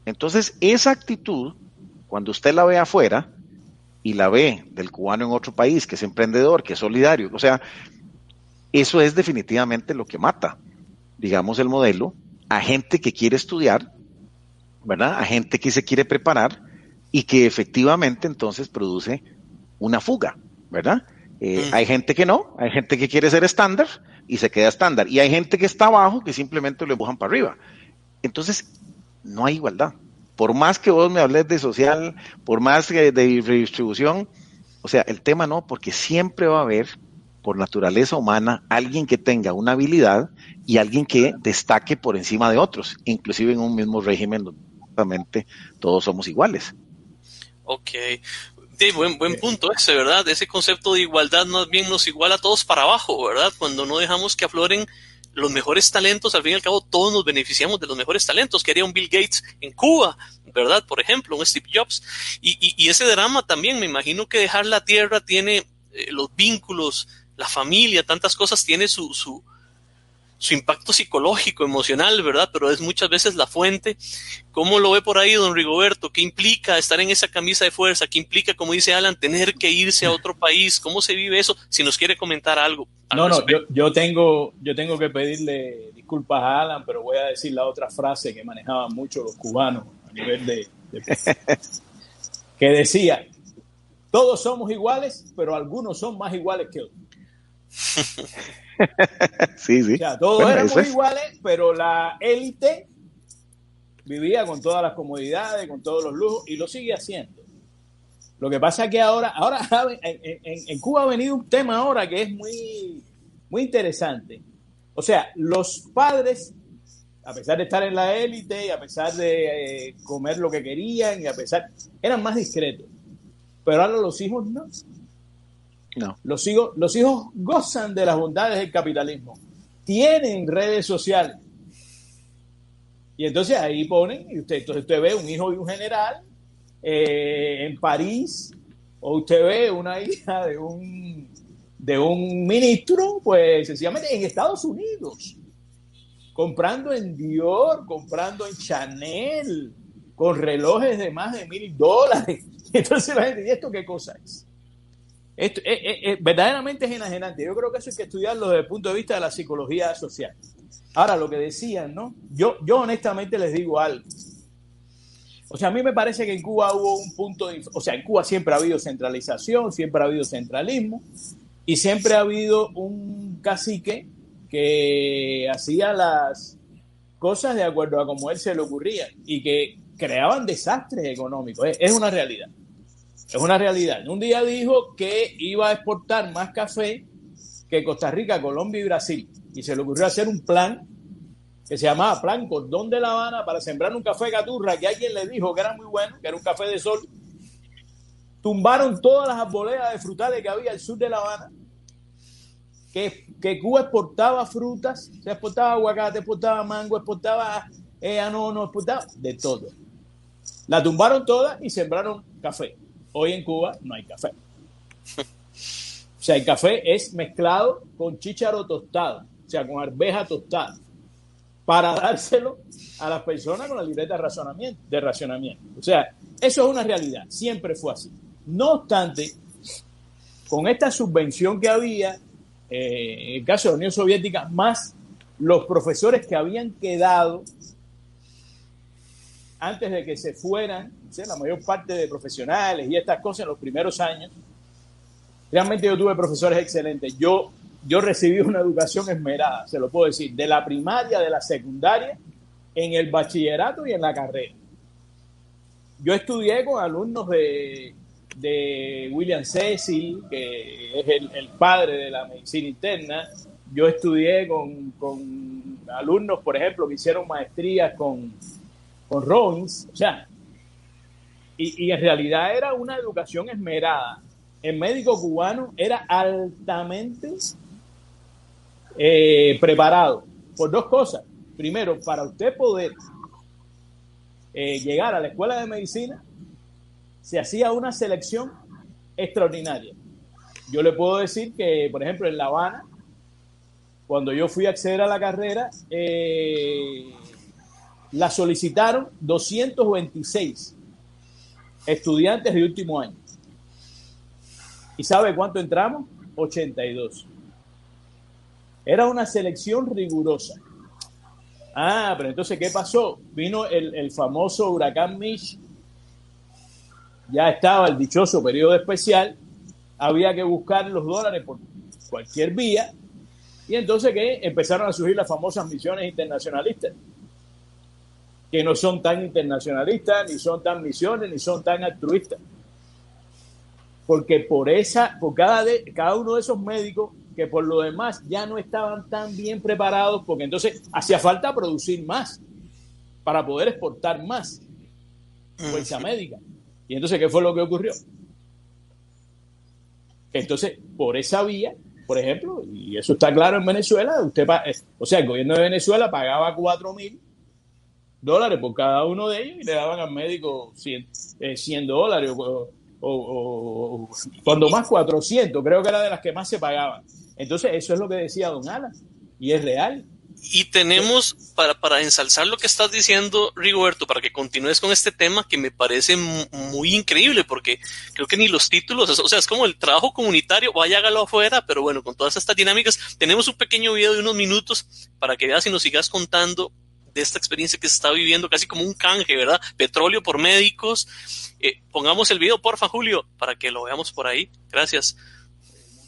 Entonces, esa actitud, cuando usted la ve afuera y la ve del cubano en otro país, que es emprendedor, que es solidario, o sea, eso es definitivamente lo que mata, digamos, el modelo a gente que quiere estudiar, ¿verdad? A gente que se quiere preparar y que efectivamente entonces produce una fuga, ¿verdad? Eh, Mm. Hay gente que no, hay gente que quiere ser estándar y se queda estándar, y hay gente que está abajo que simplemente lo empujan para arriba. Entonces, no hay igualdad. Por más que vos me hables de social, por más que de redistribución, o sea, el tema no, porque siempre va a haber, por naturaleza humana, alguien que tenga una habilidad y alguien que destaque por encima de otros, inclusive en un mismo régimen donde justamente todos somos iguales. Ok. Sí, buen, buen punto ese, ¿verdad? Ese concepto de igualdad más bien nos iguala a todos para abajo, ¿verdad? Cuando no dejamos que afloren los mejores talentos, al fin y al cabo todos nos beneficiamos de los mejores talentos que haría un Bill Gates en Cuba, ¿verdad? Por ejemplo, un Steve Jobs. Y, y, y ese drama también, me imagino que dejar la tierra tiene eh, los vínculos, la familia, tantas cosas, tiene su, su, su impacto psicológico, emocional, ¿verdad? Pero es muchas veces la fuente. ¿Cómo lo ve por ahí, don Rigoberto? ¿Qué implica estar en esa camisa de fuerza? ¿Qué implica, como dice Alan, tener que irse a otro país? ¿Cómo se vive eso? Si nos quiere comentar algo. al No, no, yo, yo, tengo, yo tengo que pedirle disculpas a Alan, pero voy a decir la otra frase que manejaban mucho los cubanos a nivel de, de- (laughs) que decía, todos somos iguales, pero algunos son más iguales que otros. (laughs) (laughs) Sí, sí. O sea, todos Bueno, éramos es. iguales, pero la élite vivía con todas las comodidades, con todos los lujos, y lo sigue haciendo. Lo que pasa es que ahora, ahora en, en- en Cuba ha venido un tema ahora que es muy, muy interesante. O sea, los padres, a pesar de estar en la élite y a pesar de eh, comer lo que querían y a pesar, eran más discretos. Pero ahora los hijos no. No. Los hijos, los hijos gozan de las bondades del capitalismo. Tienen redes sociales. Y entonces ahí ponen, y usted, entonces usted ve un hijo de un general eh, en París, o usted ve una hija de un, de un ministro, pues sencillamente en Estados Unidos, comprando en Dior, comprando en Chanel, con relojes de más de mil dólares. (laughs) Entonces la gente, ¿y esto qué cosa es? Esto, eh, eh, eh, verdaderamente es enajenante. Yo creo que eso hay que estudiarlo desde el punto de vista de la psicología social. Ahora, lo que decían, ¿no? Yo, yo honestamente les digo algo. O sea, a mí me parece que en Cuba hubo un punto de... O sea, en Cuba siempre ha habido centralización, siempre ha habido centralismo y siempre ha habido un cacique que hacía las cosas de acuerdo a como él se le ocurría y que creaban desastres económicos. Es, una realidad. Es una realidad. Un día dijo que iba a exportar más café que Costa Rica, Colombia y Brasil. Y se le ocurrió hacer un plan que se llamaba Plan Cordón de La Habana para sembrar un café caturra que alguien le dijo que era muy bueno, que era un café de sol. Tumbaron todas las arboledas de frutales que había al sur de La Habana. Que, Cuba exportaba frutas, se exportaba aguacate, exportaba mango, exportaba eh, no, no, exportaba de todo. La tumbaron todas y sembraron café. Hoy en Cuba no hay café. O sea, el café es mezclado con chícharo tostado, o sea, con arveja tostada para dárselo a las personas con la libreta de racionamiento, de racionamiento. O sea, eso es una realidad, siempre fue así. No obstante, con esta subvención que había, eh, en el caso de la Unión Soviética, más los profesores que habían quedado antes de que se fueran, la mayor parte de profesionales y estas cosas en los primeros años, realmente yo tuve profesores excelentes. Yo yo recibí una educación esmerada, se lo puedo decir, de la primaria, de la secundaria, en el bachillerato y en la carrera. Yo estudié con alumnos de, William Cecil, que es el, padre de la medicina interna. Yo estudié con, alumnos, por ejemplo, que hicieron maestrías con, con Robbins. O sea, y, en realidad era una educación esmerada. El médico cubano era altamente eh, preparado por dos cosas. Primero, para usted poder eh, llegar a la escuela de medicina, se hacía una selección extraordinaria. Yo le puedo decir que, por ejemplo, en La Habana, cuando yo fui a acceder a la carrera, eh, la solicitaron 226 estudiantes de último año. ¿Y sabe cuánto entramos? 82. Era una selección rigurosa. Ah, pero entonces, ¿qué pasó? Vino el, famoso huracán Mitch, ya estaba el dichoso periodo especial, había que buscar los dólares por cualquier vía, y entonces ¿qué? empezaron a surgir las famosas misiones internacionalistas, que no son tan internacionalistas, ni son tan misiones, ni son tan altruistas. Porque por esa, por cada, de, cada uno de esos médicos que por lo demás ya no estaban tan bien preparados porque entonces hacía falta producir más para poder exportar más fuerza médica. Y entonces, ¿qué fue lo que ocurrió? Entonces, por esa vía, por ejemplo, y eso está claro en Venezuela, usted, o sea, el gobierno de Venezuela pagaba 4 mil dólares por cada uno de ellos y le daban al médico 100, 100 eh, dólares o, o, cuando más 400, creo que era de las que más se pagaban. Entonces, eso es lo que decía don Alan, y es real. Y tenemos, para, para ensalzar lo que estás diciendo, Rigoberto, para que continúes con este tema que me parece muy increíble, porque creo que ni los títulos, o sea, es como el trabajo comunitario, vaya hágalo afuera, pero bueno, con todas estas dinámicas, tenemos un pequeño video de unos minutos para que veas y nos sigas contando de esta experiencia que se está viviendo, casi como un canje, ¿verdad? Petróleo por médicos. Eh, pongamos el video, porfa, Julio, para que lo veamos por ahí. Gracias.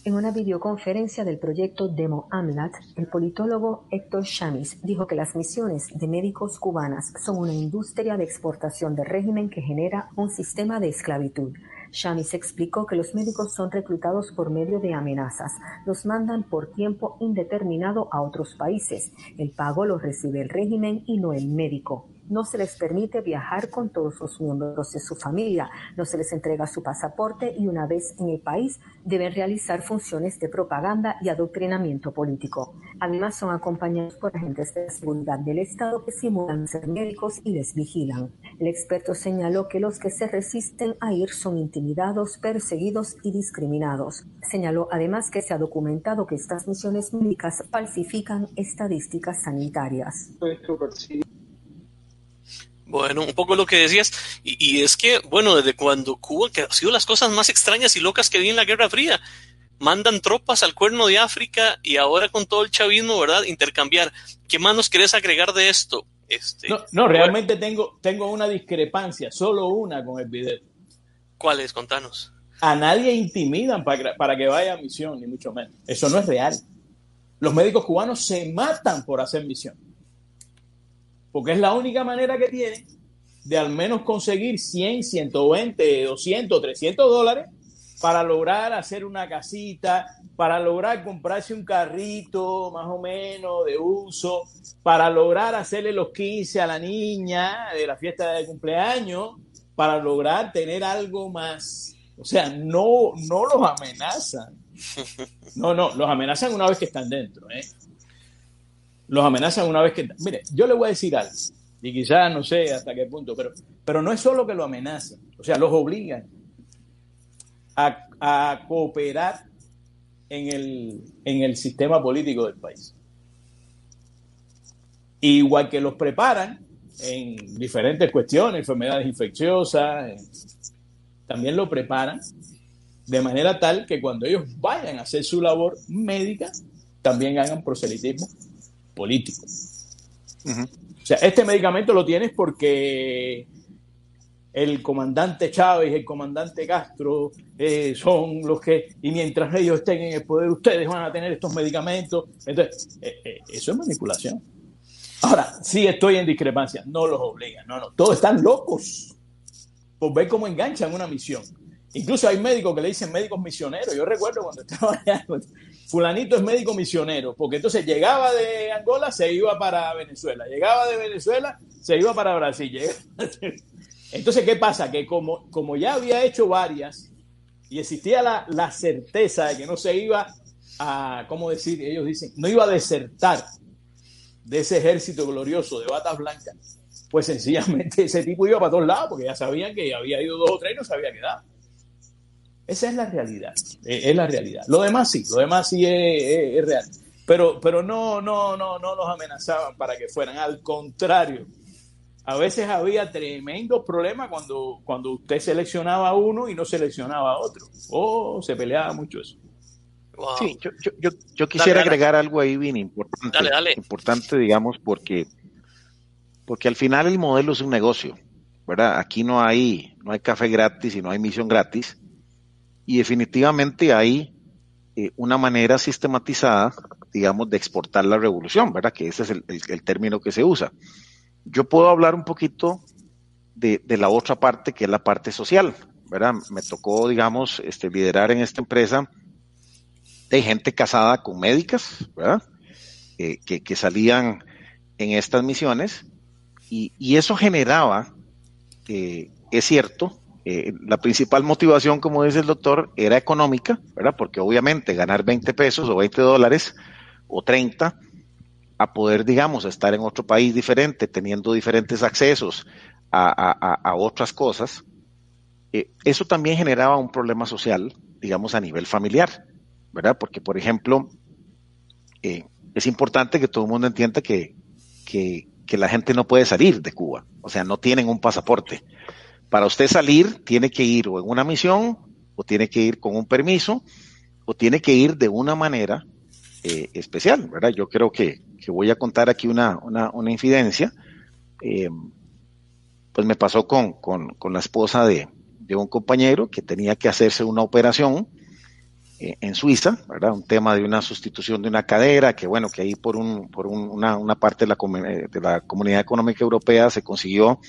En una videoconferencia del proyecto Demo AMLAT, el politólogo Héctor Chamis dijo que las misiones de médicos cubanas son una industria de exportación del régimen que genera un sistema de esclavitud. Chamis explicó que los médicos son reclutados por medio de amenazas. Los mandan por tiempo indeterminado a otros países. El pago lo recibe el régimen y no el médico. No se les permite viajar con todos los miembros de su familia, no se les entrega su pasaporte y una vez en el país deben realizar funciones de propaganda y adoctrinamiento político. Además son acompañados por agentes de seguridad del Estado que simulan ser médicos y les vigilan. El experto señaló que los que se resisten a ir son intimidados, perseguidos y discriminados. Señaló además que se ha documentado que estas misiones médicas falsifican estadísticas sanitarias. Bueno, un poco lo que decías, y, es que, bueno, desde cuando Cuba, que ha sido las cosas más extrañas y locas que vi en la Guerra Fría, mandan tropas al cuerno de África y ahora con todo el chavismo, ¿verdad? Intercambiar. ¿Qué más nos querés agregar de esto? Este, no, realmente tengo, tengo una discrepancia, solo una con el video. ¿Cuál es? Contanos. A nadie intimidan para, para que vaya a misión, ni mucho menos. Eso no es real. Los médicos cubanos se matan por hacer misión porque es la única manera que tienen de al menos conseguir 100, 120, 200, 300 dólares para lograr hacer una casita, para lograr comprarse un carrito más o menos de uso, para lograr hacerle los 15 a la niña de la fiesta de cumpleaños, para lograr tener algo más. O sea, no, no los amenazan. (laughs) No, no, los amenazan una vez que están dentro. ¿eh? Los amenazan una vez que... Mire, yo le voy a decir algo, y quizás no sé hasta qué punto, pero, pero no es solo que lo amenazan, o sea, los obligan a, cooperar en el, en el sistema político del país. Igual que los preparan en diferentes cuestiones, enfermedades infecciosas, también lo preparan de manera tal que cuando ellos vayan a hacer su labor médica, también hagan proselitismo político. O sea, este medicamento lo tienes porque el comandante Chávez el comandante Castro eh, son los que, y mientras ellos estén en el poder, ustedes van a tener estos medicamentos. Entonces, eh, eh, eso es manipulación. Ahora, sí estoy en discrepancia, no los obligan, no, no, todos están locos por ver cómo enganchan una misión. Incluso hay médicos que le dicen médicos misioneros. Yo recuerdo cuando (laughs) estaba allá, fulanito es médico misionero, porque entonces llegaba de Angola, se iba para Venezuela, llegaba de Venezuela, se iba para Brasil. Entonces, ¿qué pasa? Que como, como ya había hecho varias y existía la, la certeza de que no se iba a, ¿cómo decir? Ellos dicen, no iba a desertar de ese ejército glorioso de batas blancas, pues sencillamente ese tipo iba para todos lados, porque ya sabían que había ido dos o tres y no se había quedado. Esa es la realidad, eh, es la realidad. Lo demás sí, lo demás sí es, real. Pero, pero no, no, no, no los amenazaban para que fueran. Al contrario, a veces había tremendos problemas cuando, cuando usted seleccionaba a uno y no seleccionaba a otro. Oh, se peleaba mucho eso. Sí, yo, quisiera agregar algo ahí bien importante. Importante, digamos, porque, porque al final el modelo es un negocio, ¿verdad? Aquí no hay, no hay café gratis y no hay misión gratis y definitivamente hay eh, una manera sistematizada, digamos, de exportar la revolución, ¿verdad? Que ese es el, término que se usa. Yo puedo hablar un poquito de, la otra parte, que es la parte social, ¿verdad? Me tocó, digamos, este, liderar en esta empresa de gente casada con médicas, ¿verdad? Eh, que, salían en estas misiones y, eso generaba, eh, es cierto, eh, la principal motivación, como dice el doctor, era económica, ¿verdad? Porque obviamente ganar 20 pesos o 20 dólares o 30 a poder, digamos, estar en otro país diferente, teniendo diferentes accesos a, otras cosas, eh, eso también generaba un problema social, digamos, a nivel familiar, ¿verdad? Porque, por ejemplo, eh, es importante que todo el mundo entienda que, que, que la gente no puede salir de Cuba, o sea, no tienen un pasaporte. Para usted salir, tiene que ir o en una misión, o tiene que ir con un permiso, o tiene que ir de una manera eh, especial, ¿verdad? Yo creo que, voy a contar aquí una, una, infidencia. Eh, pues me pasó con, la esposa de, un compañero que tenía que hacerse una operación eh, en Suiza, ¿verdad? Un tema de una sustitución de una cadera, que bueno, que ahí por, un, por una, una, parte de la, de la Comunidad Económica Europea se consiguió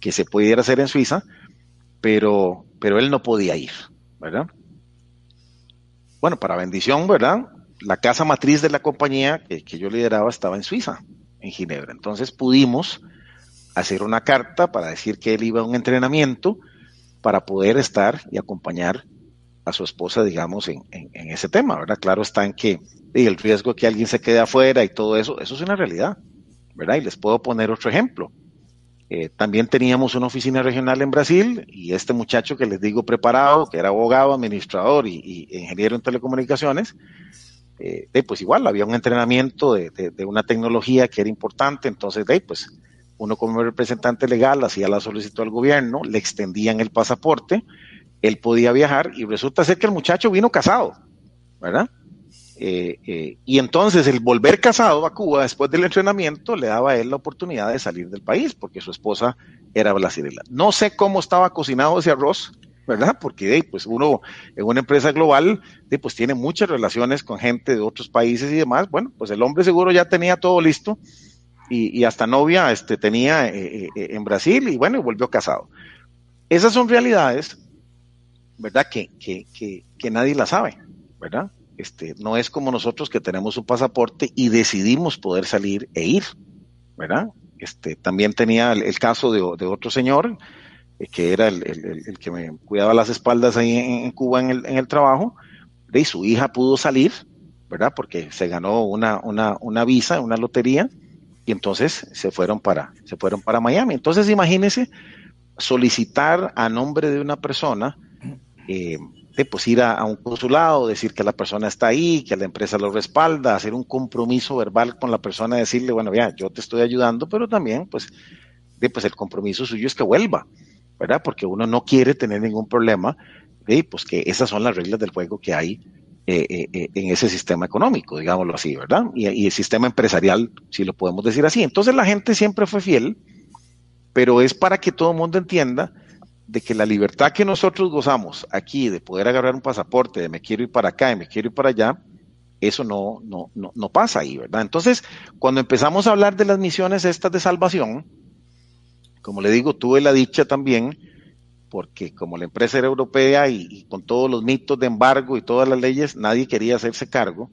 que se pudiera hacer en Suiza, pero, pero él no podía ir, ¿verdad? Bueno, para bendición, ¿verdad? La casa matriz de la compañía que, yo lideraba estaba en Suiza, en Ginebra. Entonces pudimos hacer una carta para decir que él iba a un entrenamiento para poder estar y acompañar a su esposa, digamos, en, ese tema, ¿verdad? Claro está en que el riesgo de que alguien se quede afuera y todo eso, eso es una realidad, ¿verdad? Y les puedo poner otro ejemplo. Eh, también teníamos una oficina regional en Brasil y este muchacho que les digo preparado, que era abogado, administrador y, ingeniero en telecomunicaciones, eh, pues igual había un entrenamiento de, una tecnología que era importante, entonces de pues uno como representante legal hacía la solicitud al gobierno, le extendían el pasaporte, él podía viajar y resulta ser que el muchacho vino casado, ¿verdad? Eh, eh, y entonces el volver casado a Cuba después del entrenamiento le daba a él la oportunidad de salir del país porque su esposa era brasileña. No sé cómo estaba cocinado ese arroz, ¿verdad? Porque pues uno en una empresa global pues tiene muchas relaciones con gente de otros países y demás. Bueno, pues el hombre seguro ya tenía todo listo y, hasta novia este, tenía eh, en Brasil y bueno, y volvió casado. Esas son realidades, ¿verdad? Que, que, que, que nadie la sabe, ¿verdad? Este, no es como nosotros que tenemos un pasaporte y decidimos poder salir e ir, ¿verdad? Este, también tenía el, caso de, otro señor, eh, que era el, que me cuidaba las espaldas ahí en, Cuba en el, trabajo, y su hija pudo salir, ¿verdad? Porque se ganó una, una, una visa, una lotería, y entonces se fueron para, se fueron para Miami. Entonces imagínense solicitar a nombre de una persona, eh, pues ir a, un consulado, decir que la persona está ahí, que la empresa lo respalda, hacer un compromiso verbal con la persona, decirle, bueno, ya, yo te estoy ayudando, pero también, pues, pues el compromiso suyo es que vuelva, ¿verdad? Porque uno no quiere tener ningún problema, de, pues que esas son las reglas del juego que hay eh, eh, eh, en ese sistema económico, digámoslo así, ¿verdad? Y, y el sistema empresarial, si lo podemos decir así. Entonces la gente siempre fue fiel, pero es para que todo el mundo entienda de que la libertad que nosotros gozamos aquí de poder agarrar un pasaporte, de me quiero ir para acá y me quiero ir para allá, eso no, no, no, no pasa ahí, ¿verdad? Entonces, cuando empezamos a hablar de las misiones estas de salvación, como le digo, tuve la dicha también, porque como la empresa era europea y, con todos los mitos de embargo y todas las leyes, nadie quería hacerse cargo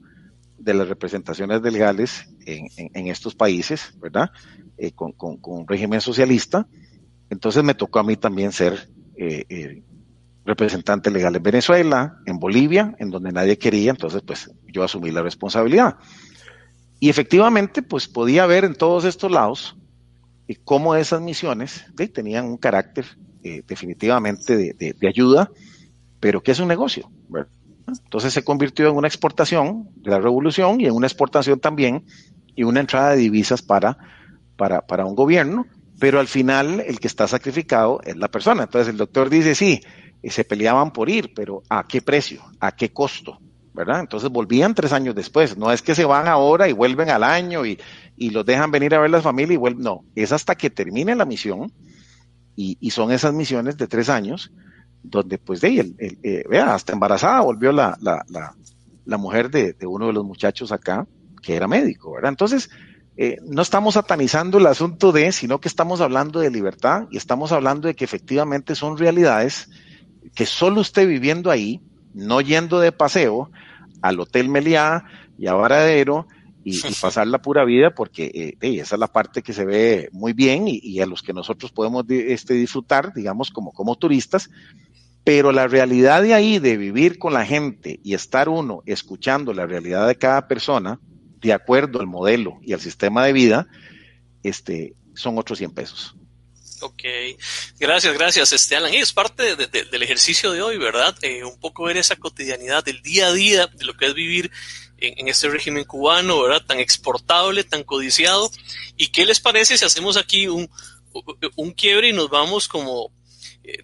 de las representaciones legales en, en, estos países, ¿verdad? Eh, con, con un régimen socialista. Entonces me tocó a mí también ser eh, eh, representante legal en Venezuela, en Bolivia, en donde nadie quería, entonces pues yo asumí la responsabilidad. Y efectivamente, pues podía ver en todos estos lados eh, cómo esas misiones tenían un carácter definitivamente de, ayuda, pero que es un negocio. Entonces se convirtió en una exportación de la revolución y en una exportación también y una entrada de divisas para, para, para un gobierno pero al final el que está sacrificado es la persona. Entonces el doctor dice, sí, se peleaban por ir, pero ¿a qué precio? ¿A qué costo? ¿Verdad? Entonces volvían tres años después. No es que se van ahora y vuelven al año y, y los dejan venir a ver la familia y vuelven. No, es hasta que termine la misión y, y son esas misiones de tres años donde pues de el, eh, vea, hasta embarazada volvió la, la, la, la mujer de, de, uno de los muchachos acá que era médico, ¿verdad? Entonces, eh, no estamos satanizando el asunto de, sino que estamos hablando de libertad y estamos hablando de que efectivamente son realidades que solo usted viviendo ahí, no yendo de paseo al Hotel Meliá y a Varadero y, (laughs) pasar la pura vida, porque eh, esa es la parte que se ve muy bien y, a los que nosotros podemos este, disfrutar, digamos, como, como turistas, pero la realidad de ahí, de vivir con la gente y estar uno escuchando la realidad de cada persona, de acuerdo al modelo y al sistema de vida, este, son otros 100 pesos. Ok, gracias, gracias, este Alan. Y es parte del ejercicio de hoy, ¿verdad? Eh, un poco ver esa cotidianidad del día a día, de lo que es vivir en, este régimen cubano, ¿verdad? Tan exportable, tan codiciado. ¿Y qué les parece si hacemos aquí un, un quiebre y nos vamos como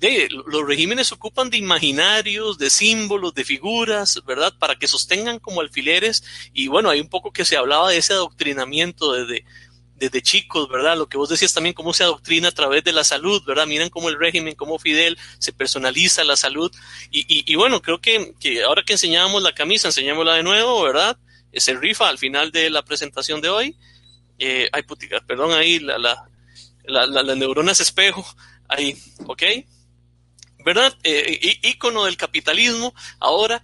de, los regímenes se ocupan de imaginarios, de símbolos, de figuras, ¿verdad? Para que sostengan como alfileres. Y bueno, hay un poco que se hablaba de ese adoctrinamiento desde, desde chicos, ¿verdad? Lo que vos decías también, cómo se adoctrina a través de la salud, ¿verdad? Miren cómo el régimen, cómo Fidel se personaliza la salud. Y, y, bueno, creo que, que, ahora que enseñábamos la camisa, enseñámosla de nuevo, ¿verdad? Se rifa al final de la presentación de hoy. Eh, ay, putica, perdón, ahí la, la, la, las neuronas espejo ahí, ¿ok? ¿Verdad? Eh, ícono del capitalismo. Ahora,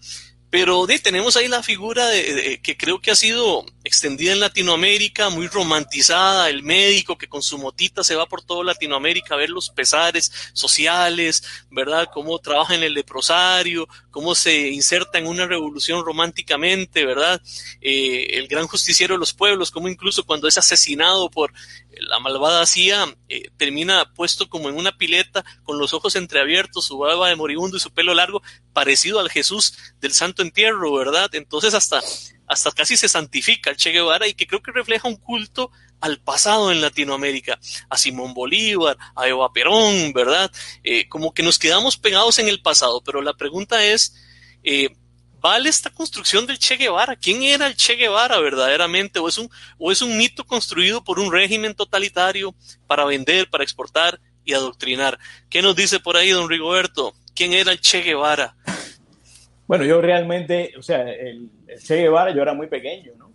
Pero tenemos ahí la figura de, que creo que ha sido extendida en Latinoamérica, muy romantizada, el médico que con su motita se va por toda Latinoamérica a ver los pesares sociales, ¿verdad? Cómo trabaja en el leprosario, cómo se inserta en una revolución románticamente, ¿verdad? Eh, el gran justiciero de los pueblos, cómo incluso cuando es asesinado por la malvada CIA eh, termina puesto como en una pileta con los ojos entreabiertos, su barba de moribundo y su pelo largo, parecido al Jesús del Santo Entierro, ¿verdad? Entonces hasta, hasta casi se santifica el Che Guevara y que creo que refleja un culto al pasado en Latinoamérica, a Simón Bolívar, a Eva Perón, ¿verdad? Eh, como que nos quedamos pegados en el pasado, pero la pregunta es, eh, ¿Vale esta construcción del Che Guevara? ¿Quién era el Che Guevara verdaderamente? ¿O es, un, ¿O es un mito construido por un régimen totalitario para vender, para exportar y adoctrinar? ¿Qué nos dice por ahí, don Rigoberto? ¿Quién era el Che Guevara? Bueno, yo realmente, o sea, el, Che Guevara, yo era muy pequeño, ¿no?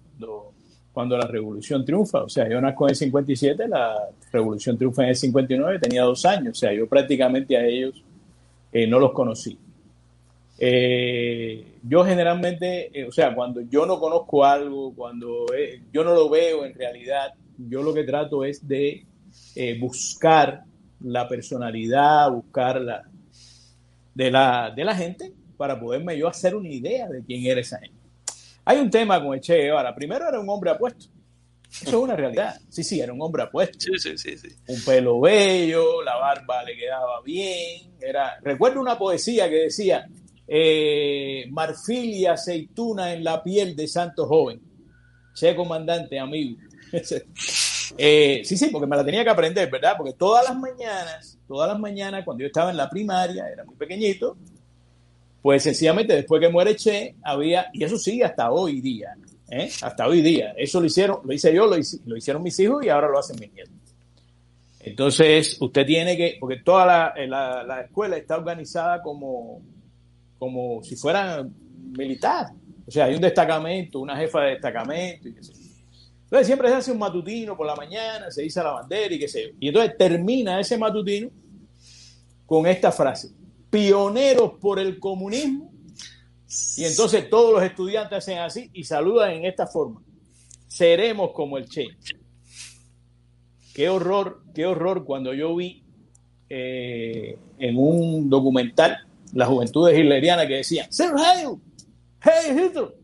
Cuando, la revolución triunfa, o sea, yo nací en el 57, la revolución triunfa en el 59, tenía dos años, o sea, yo prácticamente a ellos eh, no los conocí. Eh, yo generalmente, eh, o sea, cuando yo no conozco algo, cuando eh, yo no lo veo en realidad, yo lo que trato es de buscar la personalidad, buscar la de, la de la gente para poderme yo hacer una idea de quién era esa gente. Hay un tema con el Che Guevara. Primero era un hombre apuesto. Eso es una realidad. Sí, sí, era un hombre apuesto. Sí, sí, sí, sí. Un pelo bello, la barba le quedaba bien. Era... Recuerdo una poesía que decía, eh, marfil y aceituna en la piel de santo joven. Che, comandante, amigo. (laughs) Eh, sí, sí, porque me la tenía que aprender, ¿verdad? Porque todas las mañanas, todas las mañanas, cuando yo estaba en la primaria, era muy pequeñito, pues sencillamente después que muere Che, había, y eso sigue hasta hoy día, ¿eh? hasta hoy día. Eso lo hicieron, lo hice yo, lo, hicieron mis hijos y ahora lo hacen mis nietos. Entonces, usted tiene que, porque toda la, la escuela está organizada como, como si fuera militar. O sea, hay un destacamento, una jefa de destacamento y qué sé Entonces siempre se hace un matutino por la mañana, se dice la bandera y qué sé yo. Y entonces termina ese matutino con esta frase, pioneros por el comunismo. Y entonces todos los estudiantes hacen así y saludan en esta forma. Seremos como el Che. Qué horror, qué horror cuando yo vi eh, en un documental las juventudes hitlerianas que decían, Sir Hail, hey Hitler.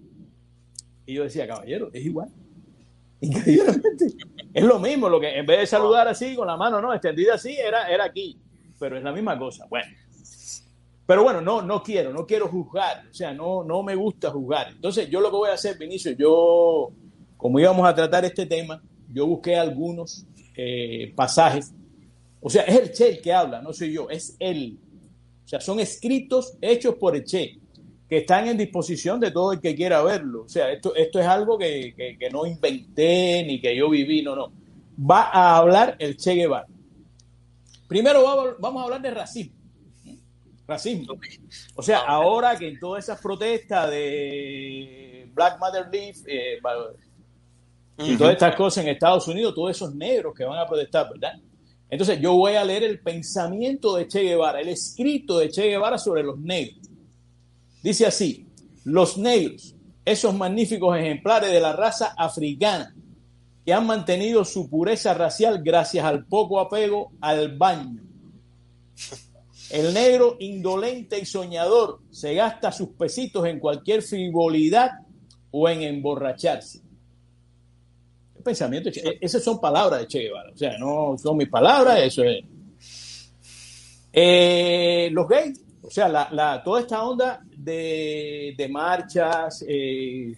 Y yo decía, caballero, es igual. (laughs) Increíblemente. Es lo mismo, lo que en vez de saludar así con la mano, no, extendida así, era, era aquí. Pero es la misma cosa. Bueno. Pero bueno, no, no quiero, no quiero juzgar. O sea, no, no me gusta juzgar. Entonces, yo lo que voy a hacer, Vinicio, yo, como íbamos a tratar este tema, yo busqué algunos eh, pasajes. O sea, es el Che el que habla, no soy yo, es él o sea, son escritos hechos por el Che, que están en disposición de todo el que quiera verlo. O sea, esto, esto es algo que, no inventé ni que yo viví, no, no. Va a hablar el Che Guevara. Primero vamos a hablar de racismo. Racismo. O sea, ahora que en todas esas protestas de Black Matter Leaf eh, y todas estas cosas en Estados Unidos, todos esos negros que van a protestar, ¿verdad? Entonces yo voy a leer el pensamiento de Che Guevara, el escrito de Che Guevara sobre los negros. Dice así, los negros, esos magníficos ejemplares de la raza africana, que han mantenido su pureza racial gracias al poco apego al baño. El negro indolente y soñador se gasta sus pesitos en cualquier frivolidad o en emborracharse pensamiento. Esas son palabras de Che Guevara. O sea, no son mis palabras, eso es. Eh, los gays, o sea, la, toda esta onda de, marchas, eh,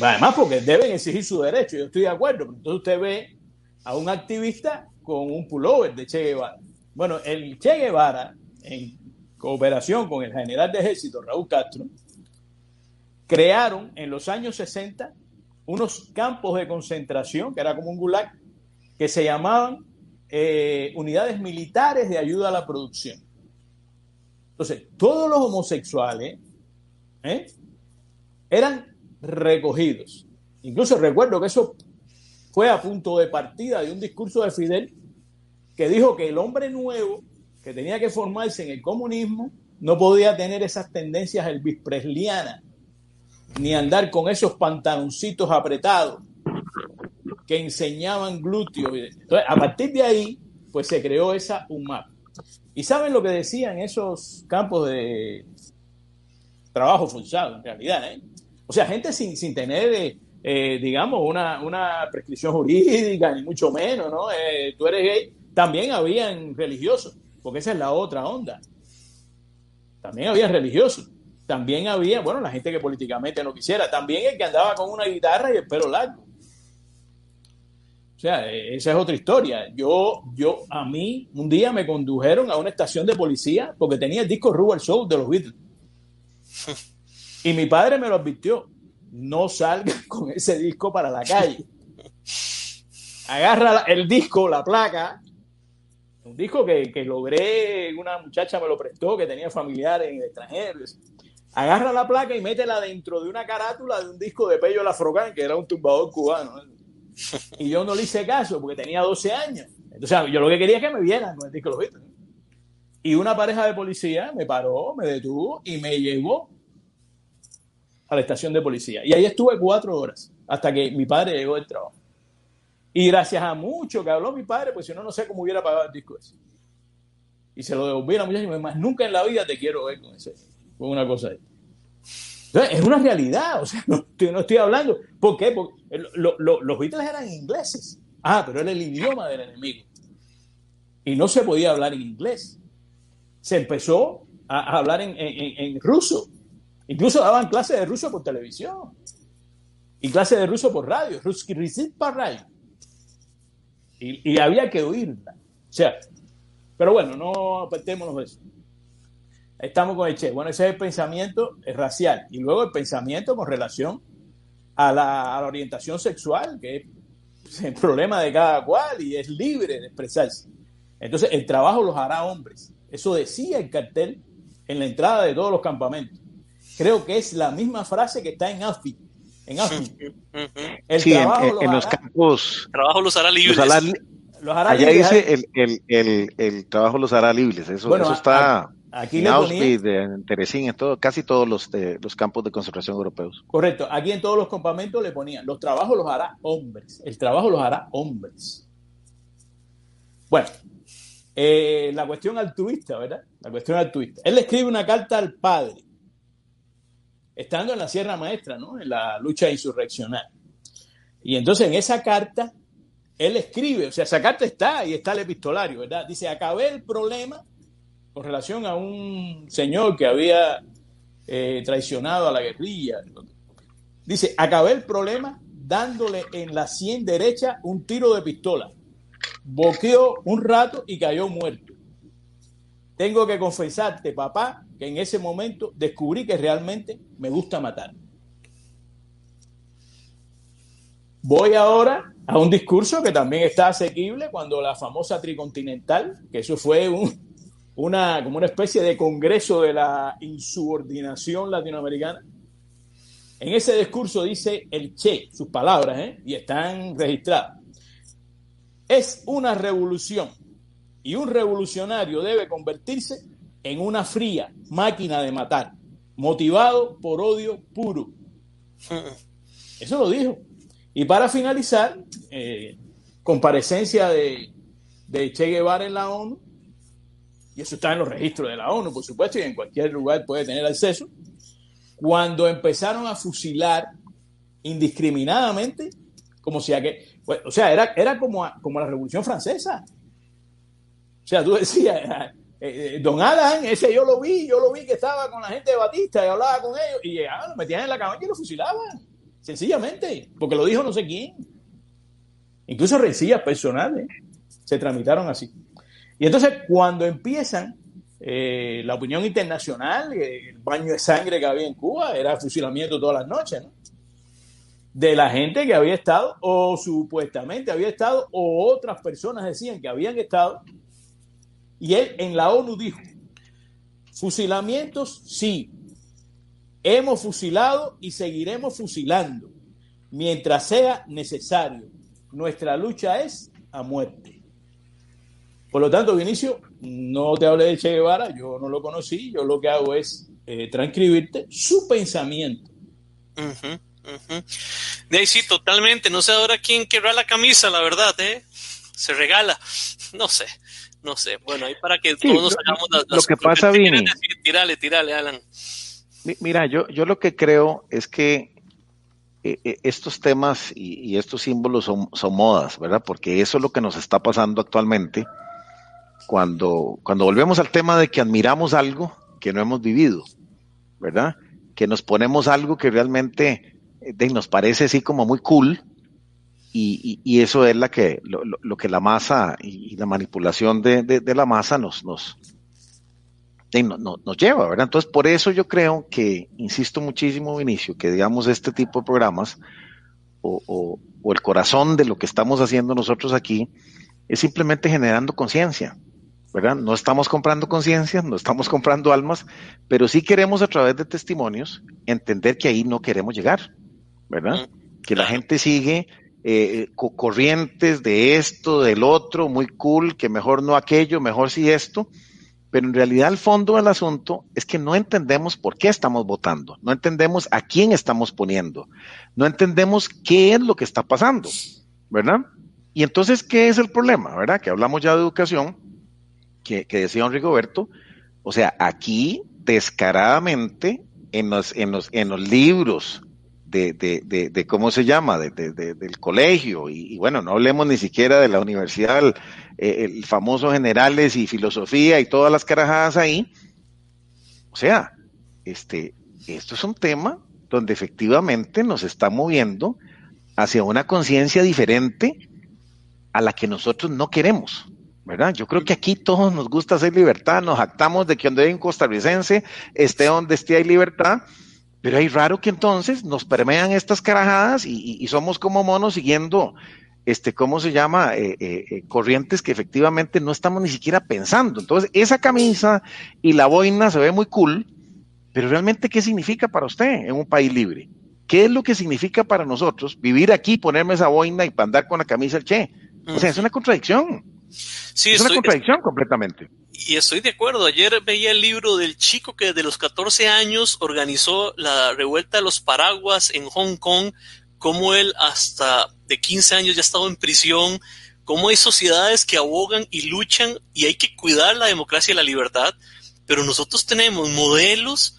además porque deben exigir su derecho, yo estoy de acuerdo, pero entonces usted ve a un activista con un pullover de Che Guevara. Bueno, el Che Guevara, en cooperación con el general de ejército Raúl Castro, crearon en los años 60 unos campos de concentración, que era como un gulag, que se llamaban eh, unidades militares de ayuda a la producción. Entonces, todos los homosexuales ¿eh? eran recogidos. Incluso recuerdo que eso fue a punto de partida de un discurso de Fidel que dijo que el hombre nuevo que tenía que formarse en el comunismo no podía tener esas tendencias elvis ni andar con esos pantaloncitos apretados que enseñaban glúteos. Entonces, a partir de ahí, pues se creó esa UMAP. ¿Y saben lo que decían esos campos de trabajo forzado, en realidad? ¿eh? O sea, gente sin, sin tener, eh, eh, digamos, una, una, prescripción jurídica, ni mucho menos, ¿no? Eh, tú eres gay. También habían religiosos, porque esa es la otra onda. También había religiosos. También había, bueno, la gente que políticamente no quisiera. También el que andaba con una guitarra y el pelo largo. O sea, esa es otra historia. Yo, yo, a mí, un día me condujeron a una estación de policía porque tenía el disco Rubber Soul de los Beatles. (laughs) Y mi padre me lo advirtió. No salga con ese disco para la calle. Agarra el disco, la placa. Un disco que, que logré, una muchacha me lo prestó, que tenía familiares en el extranjero. Agarra la placa y métela dentro de una carátula de un disco de Pello Lafrocán, que era un tumbador cubano. Y yo no le hice caso porque tenía 12 años. Entonces, yo lo que quería es que me vieran con el disco los Y una pareja de policía me paró, me detuvo y me llevó a la estación de policía. Y ahí estuve cuatro horas hasta que mi padre llegó del trabajo. Y gracias a mucho que habló mi padre, pues si no, no sé cómo hubiera pagado el disco ese. Y se lo devolví a la muchacha y me dijo, más nunca en la vida te quiero ver con, ese, con una cosa ahí es una realidad, o sea, (laughs) no, estoy hablando. ¿Por qué? Porque los Beatles eran ingleses. Ah, pero era el idioma del enemigo. Y no se podía hablar en inglés. Se empezó a, hablar en, ruso. Incluso daban clases de ruso por televisión. Y clases de ruso por radio. Ruski. Y, y había que oírla. O sea, pero bueno, no apartémonos de eso estamos con el Che. Bueno, ese es el pensamiento racial. Y luego el pensamiento con relación a la, orientación sexual, que es el problema de cada cual y es libre de expresarse. Entonces, el trabajo los hará hombres. Eso decía el cartel en la entrada de todos los campamentos. Creo que es la misma frase que está en AFI. En AFI. El trabajo en, los campos. El trabajo los hará libres. Los hará, allá dice el, el, el, el, trabajo los hará libres. Eso, eso está. Aquí en Auschwitz, en Teresín, en todo, casi todos los, los campos de concentración europeos. Correcto. Aquí en todos los campamentos le ponían, los trabajos los hará hombres. El trabajo los hará hombres. Bueno, eh, la cuestión altruista, ¿verdad? La cuestión altruista. Él le escribe una carta al padre, estando en la Sierra Maestra, ¿no? En la lucha insurreccional. Y entonces en esa carta, él escribe, o sea, esa carta está y está el epistolario, ¿verdad? Dice, acabé el problema con relación a un señor que había eh, traicionado a la guerrilla. Dice, acabé el problema dándole en la sien derecha un tiro de pistola. Boqueó un rato y cayó muerto. Tengo que confesarte, papá, que en ese momento descubrí que realmente me gusta matar. Voy ahora a un discurso que también está asequible cuando la famosa tricontinental, que eso fue un, una, como una especie de congreso de la insubordinación latinoamericana. En ese discurso dice el Che, sus palabras, ¿eh? y están registradas. Es una revolución y un revolucionario debe convertirse en una fría máquina de matar, motivado por odio puro. (laughs) Eso lo dijo. Y para finalizar, eh, comparecencia de, de Che Guevara en la ONU, y eso está en los registros de la ONU, por supuesto, y en cualquier lugar puede tener acceso, cuando empezaron a fusilar indiscriminadamente, como si que, o sea, era, era como, como la Revolución Francesa. O sea, tú decías, (laughs) eh, eh, don Alan, ese yo lo vi, yo lo vi que estaba con la gente de Batista y hablaba con ellos, y llegaban, lo metían en la cabaña y lo fusilaban, sencillamente, porque lo dijo no sé quién. Incluso rencillas personales se tramitaron así. Y entonces cuando empiezan eh, la opinión internacional, eh, el baño de sangre que había en Cuba era fusilamiento todas las noches, ¿no? De la gente que había estado, o supuestamente había estado, o otras personas decían que habían estado. Y él en la ONU dijo, fusilamientos sí, hemos fusilado y seguiremos fusilando mientras sea necesario. Nuestra lucha es a muerte. Por lo tanto, Vinicio, no te hablé de Che Guevara, yo no lo conocí, yo lo que hago es eh, transcribirte su pensamiento De ahí sí, totalmente. No sé ahora quién querrá la camisa, la verdad, ¿eh? Se regala. (laughs) No sé, no sé. Bueno, ahí para que todos nos hagamos las, Lo que pasa, Vini. Tírale, tírale, Alan. Mira, yo, yo lo que creo es que eh, eh, estos temas y, estos símbolos son, son, modas, ¿verdad? Porque eso es lo que nos está pasando actualmente cuando, cuando volvemos al tema de que admiramos algo que no hemos vivido, ¿verdad? Que nos ponemos algo que realmente eh, nos parece así como muy cool y, eso es la que, lo, que la masa y, la manipulación de, de, la masa nos, nos, lleva, ¿verdad? Entonces, por eso yo creo que, insisto muchísimo, Vinicio, que digamos este tipo de programas o, o el corazón de lo que estamos haciendo nosotros aquí es simplemente generando conciencia, ¿verdad? No estamos comprando conciencia, no estamos comprando almas, pero sí queremos a través de testimonios entender que ahí no queremos llegar, ¿verdad? Que la gente sigue eh, corrientes de esto, del otro, muy cool, que mejor no aquello, mejor sí esto, pero en realidad el fondo del asunto es que no entendemos por qué estamos votando, no entendemos a quién estamos poniendo, no entendemos qué es lo que está pasando, ¿verdad? Y entonces, ¿qué es el problema, verdad? Que hablamos ya de educación, que, decía don Rigoberto, o sea, aquí descaradamente en los, en los, en los libros de, de, de, cómo se llama, de, del colegio, y, bueno, no hablemos ni siquiera de la universidad, el, el, famoso generales y filosofía y todas las carajadas ahí. O sea, este, esto es un tema donde efectivamente nos está moviendo hacia una conciencia diferente a la que nosotros no queremos. ¿Verdad? Yo creo que aquí todos nos gusta hacer libertad, nos actamos de que donde hay un costarricense esté donde esté hay libertad, pero hay raro que entonces nos permean estas carajadas y, somos como monos siguiendo, este, ¿cómo se llama? Eh, eh, eh, corrientes que efectivamente no estamos ni siquiera pensando. Entonces, esa camisa y la boina se ve muy cool, pero realmente, ¿qué significa para usted en un país libre? ¿Qué es lo que significa para nosotros vivir aquí, ponerme esa boina y andar con la camisa el che? O sea, es una contradicción. Sí, es una contradicción completamente. Y estoy de acuerdo. Ayer veía el libro del chico que de los 14 años organizó la revuelta de los paraguas en Hong Kong, cómo él hasta de 15 años ya ha estado en prisión, cómo hay sociedades que abogan y luchan y hay que cuidar la democracia y la libertad, pero nosotros tenemos modelos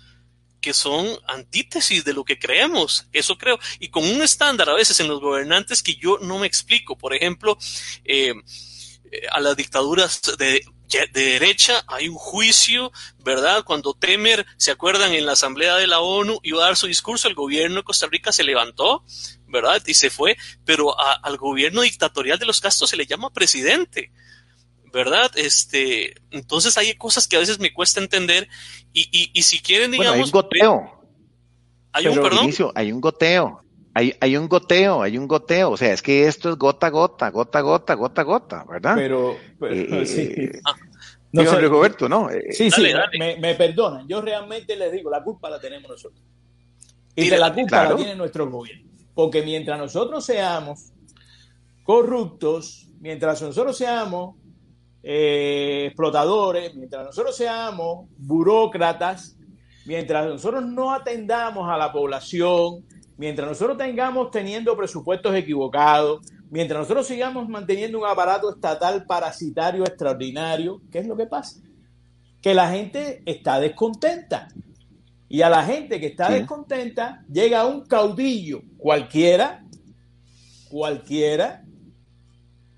que son antítesis de lo que creemos, eso creo, y con un estándar a veces en los gobernantes que yo no me explico. Por ejemplo, eh, a las dictaduras de, derecha hay un juicio, ¿verdad? Cuando Temer, ¿se acuerdan? En la Asamblea de la ONU iba a dar su discurso, el gobierno de Costa Rica se levantó, ¿verdad? Y se fue, pero al gobierno dictatorial de los Castros se le llama presidente. ¿verdad? Este, entonces hay cosas que a veces me cuesta entender y, y, y si quieren, digamos... hay un goteo. Hay un, perdón. hay un goteo. Hay, hay un goteo, hay un goteo. O sea, es que esto es gota a gota, gota a gota, gota a gota, ¿verdad? Pero, pero eh, (laughs) sí. Eh, ah. no sé, Roberto, ¿no? Eh, sí, sí, Me, me, perdonan. Yo realmente les digo, la culpa la tenemos nosotros. Y de la culpa la tiene nuestro gobierno. Porque mientras nosotros seamos corruptos, mientras nosotros seamos eh, explotadores, mientras nosotros seamos burócratas, mientras nosotros no atendamos a la población, mientras nosotros tengamos teniendo presupuestos equivocados, mientras nosotros sigamos manteniendo un aparato estatal parasitario extraordinario, ¿qué es lo que pasa? Que la gente está descontenta. Y a la gente que está descontenta llega un caudillo cualquiera, cualquiera,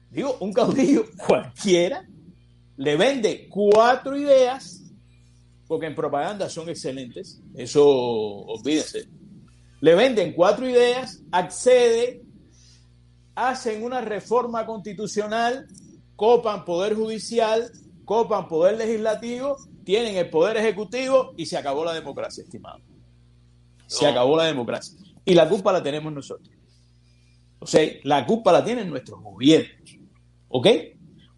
digo, un caudillo (laughs) cualquiera, le vende cuatro ideas, porque en propaganda son excelentes, eso olvídense. Le venden cuatro ideas, accede, hacen una reforma constitucional, copan poder judicial, copan poder legislativo, tienen el poder ejecutivo y se acabó la democracia, estimado. Se acabó la democracia. Y la culpa la tenemos nosotros. O sea, la culpa la tienen nuestros gobiernos. ¿Ok?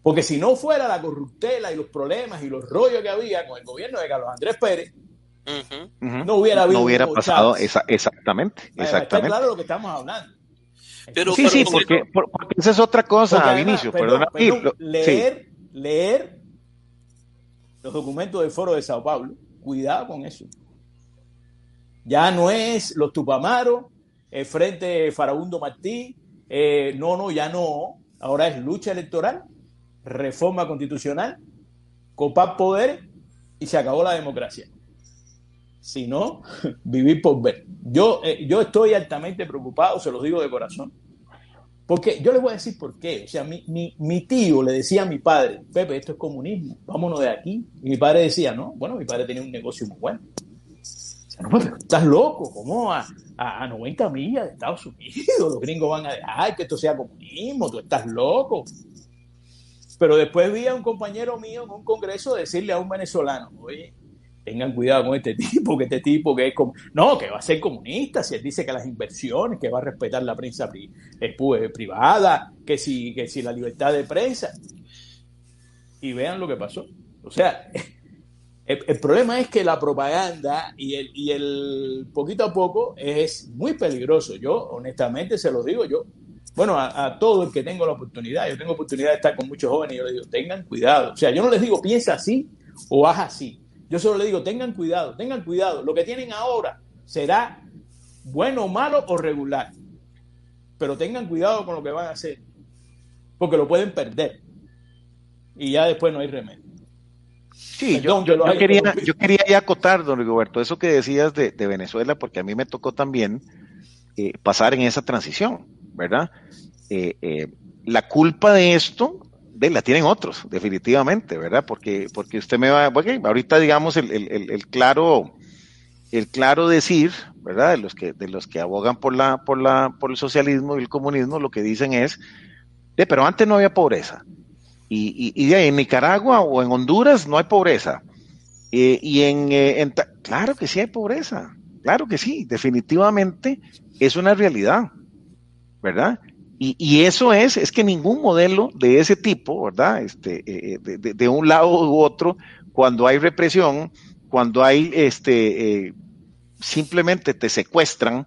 Porque si no fuera la corruptela y los problemas y los rollos que había con el gobierno de Carlos Andrés Pérez, no hubiera habido. No hubiera pasado exactamente. exactamente. Está claro lo que estamos hablando. Pero, sí, sí, porque, esa es otra cosa, Vinicio. Perdona, leer, leer los documentos del Foro de Sao Paulo, cuidado con eso. Ya no es los Tupamaros, el Frente Farabundo Martí, eh, no, no, ya no. Ahora es lucha electoral, reforma constitucional, copar poder y se acabó la democracia. Si no, (laughs) vivir por ver. Yo, eh, yo estoy altamente preocupado, se los digo de corazón. Porque yo les voy a decir por qué. O sea, mi, mi, mi, tío le decía a mi padre, Pepe, esto es comunismo, vámonos de aquí. Y mi padre decía, no, bueno, mi padre tenía un negocio muy bueno. estás loco, ¿cómo a, a, 90 millas de Estados Unidos los gringos van a dejar que esto sea comunismo? Tú estás loco. Pero después vi a un compañero mío en un congreso decirle a un venezolano, oye, tengan cuidado con este (laughs) tipo, que este tipo que es como, no, que va a ser comunista, si él dice que las inversiones, que va a respetar la prensa eh, privada, que si, que si la libertad de prensa. Y vean lo que pasó. O sea, (laughs) el, problema es que la propaganda y el, y el poquito a poco es muy peligroso. Yo, honestamente, se lo digo yo. Bueno, a, a todo el que tengo la oportunidad, yo tengo oportunidad de estar con muchos jóvenes y yo les digo, tengan cuidado. O sea, yo no les digo, piensa así o haz así yo solo le digo, tengan cuidado, tengan cuidado. Lo que tienen ahora será bueno, malo o regular. Pero tengan cuidado con lo que van a hacer, porque lo pueden perder. Y ya después no hay remedio. Sí, yo, quería, yo quería ya acotar, don Rigoberto, eso que decías de, Venezuela, porque a mí me tocó también eh, pasar en esa transición, ¿verdad? Eh, eh, la culpa de esto de, la tienen otros, definitivamente, ¿verdad? Porque, porque usted me va, bueno, ahorita digamos el, el, el, claro, el claro decir, ¿verdad? De los que, de los que abogan por la, por la, por el socialismo y el comunismo, lo que dicen es, de, pero antes no había pobreza. Y, y, y en Nicaragua o en Honduras no hay pobreza. Eh, y en, eh, en, claro que sí hay pobreza, claro que sí, definitivamente es una realidad, ¿verdad? Y, eso es, es que ningún modelo de ese tipo, ¿verdad? Este, eh, eh, de, un lado u otro, cuando hay represión, cuando hay, este, eh, simplemente te secuestran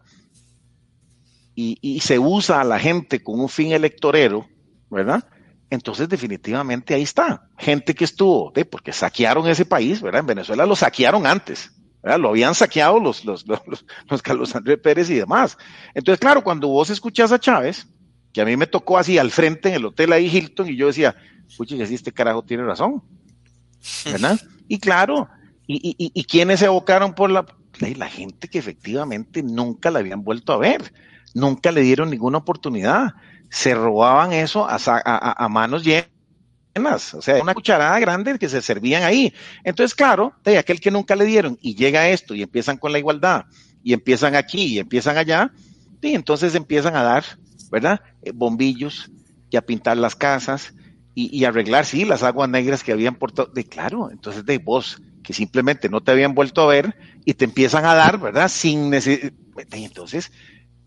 y, se usa a la gente con un fin electorero, ¿verdad? Entonces definitivamente ahí está. Gente que estuvo, porque saquearon ese país, ¿verdad? En Venezuela lo saquearon antes, ¿verdad? Lo habían saqueado los, los, los, los Carlos Andrés Pérez y demás. Entonces, claro, cuando vos escuchás a Chávez, que a mí me tocó así al frente en el hotel ahí Hilton y yo decía, pucha, si este carajo tiene razón, ¿verdad? (laughs) y claro, y, y, y quienes se abocaron por la, la gente que efectivamente nunca la habían vuelto a ver, nunca le dieron ninguna oportunidad, se robaban eso a, a, a manos llenas, o sea, una cucharada grande que se servían ahí. Entonces, claro, de aquel que nunca le dieron y llega esto y empiezan con la igualdad y empiezan aquí y empiezan allá, y entonces empiezan a dar ¿verdad? Eh, bombillos y a pintar las casas y, arreglar, sí, las aguas negras que habían portado. De claro, entonces de vos, que simplemente no te habían vuelto a ver y te empiezan a dar, ¿verdad? Sin necesidad. Entonces,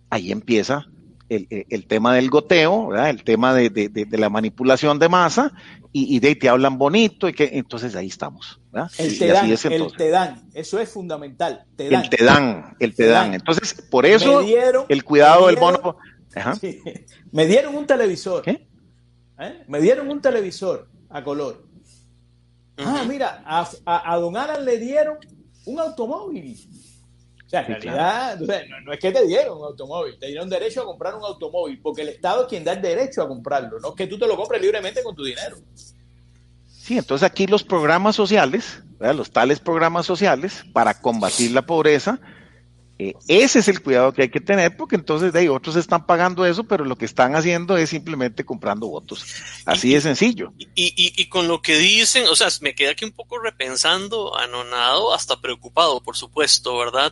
ahí empieza el, tema del goteo, ¿verdad? El tema de, la manipulación de masa y, de ahí te hablan bonito y que entonces ahí estamos. ¿verdad? El te dan, el te dan, eso es fundamental. Te dan. El te dan, el te, dan. Entonces, por eso el cuidado del bono Me dieron un televisor. ¿Qué? ¿Eh? Me dieron un televisor a color. Ah, mira, a, Don Alan le dieron un automóvil. O sea, en realidad, no, es que te dieron un automóvil, te dieron derecho a comprar un automóvil, porque el Estado es quien da el derecho a comprarlo, no es que tú te lo compres libremente con tu dinero. Sí, entonces aquí los programas sociales, los tales programas sociales para combatir la pobreza, eh, ese es el cuidado que hay que tener porque entonces de ahí otros están pagando eso, pero lo que están haciendo es simplemente comprando votos. Así de sencillo. Y, y, con lo que dicen, o sea, me queda aquí un poco repensando, anonado, hasta preocupado, por supuesto, ¿verdad?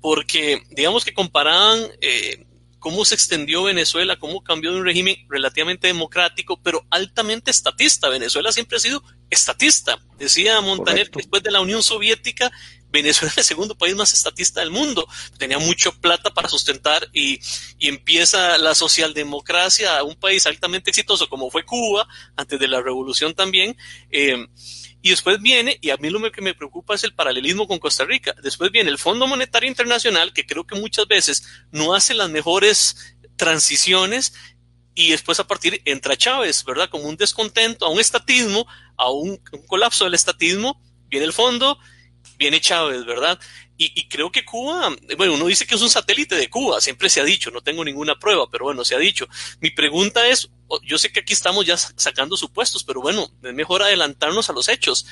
Porque digamos que comparaban eh, cómo se extendió Venezuela, cómo cambió de un régimen relativamente democrático, pero altamente estatista. Venezuela siempre ha sido estatista. Decía Montaner, después de la Unión Soviética, Venezuela es el segundo país más estatista del mundo. Tenía mucho plata para sustentar y, empieza la socialdemocracia, un país altamente exitoso como fue Cuba, antes de la revolución también. Eh, y después viene, y a mí lo que me preocupa es el paralelismo con Costa Rica. Después viene el Fondo Monetario Internacional, que creo que muchas veces no hace las mejores transiciones y después a partir entra Chávez, ¿verdad? Como un descontento, a un estatismo, a un colapso del estatismo, viene el fondo viene Chávez, ¿verdad? Y, creo que Cuba, bueno, uno dice que es un satélite de Cuba, siempre se ha dicho, no tengo ninguna prueba, pero bueno, se ha dicho. Mi pregunta es, yo sé que aquí estamos ya sacando supuestos, pero bueno, es mejor adelantarnos a los hechos.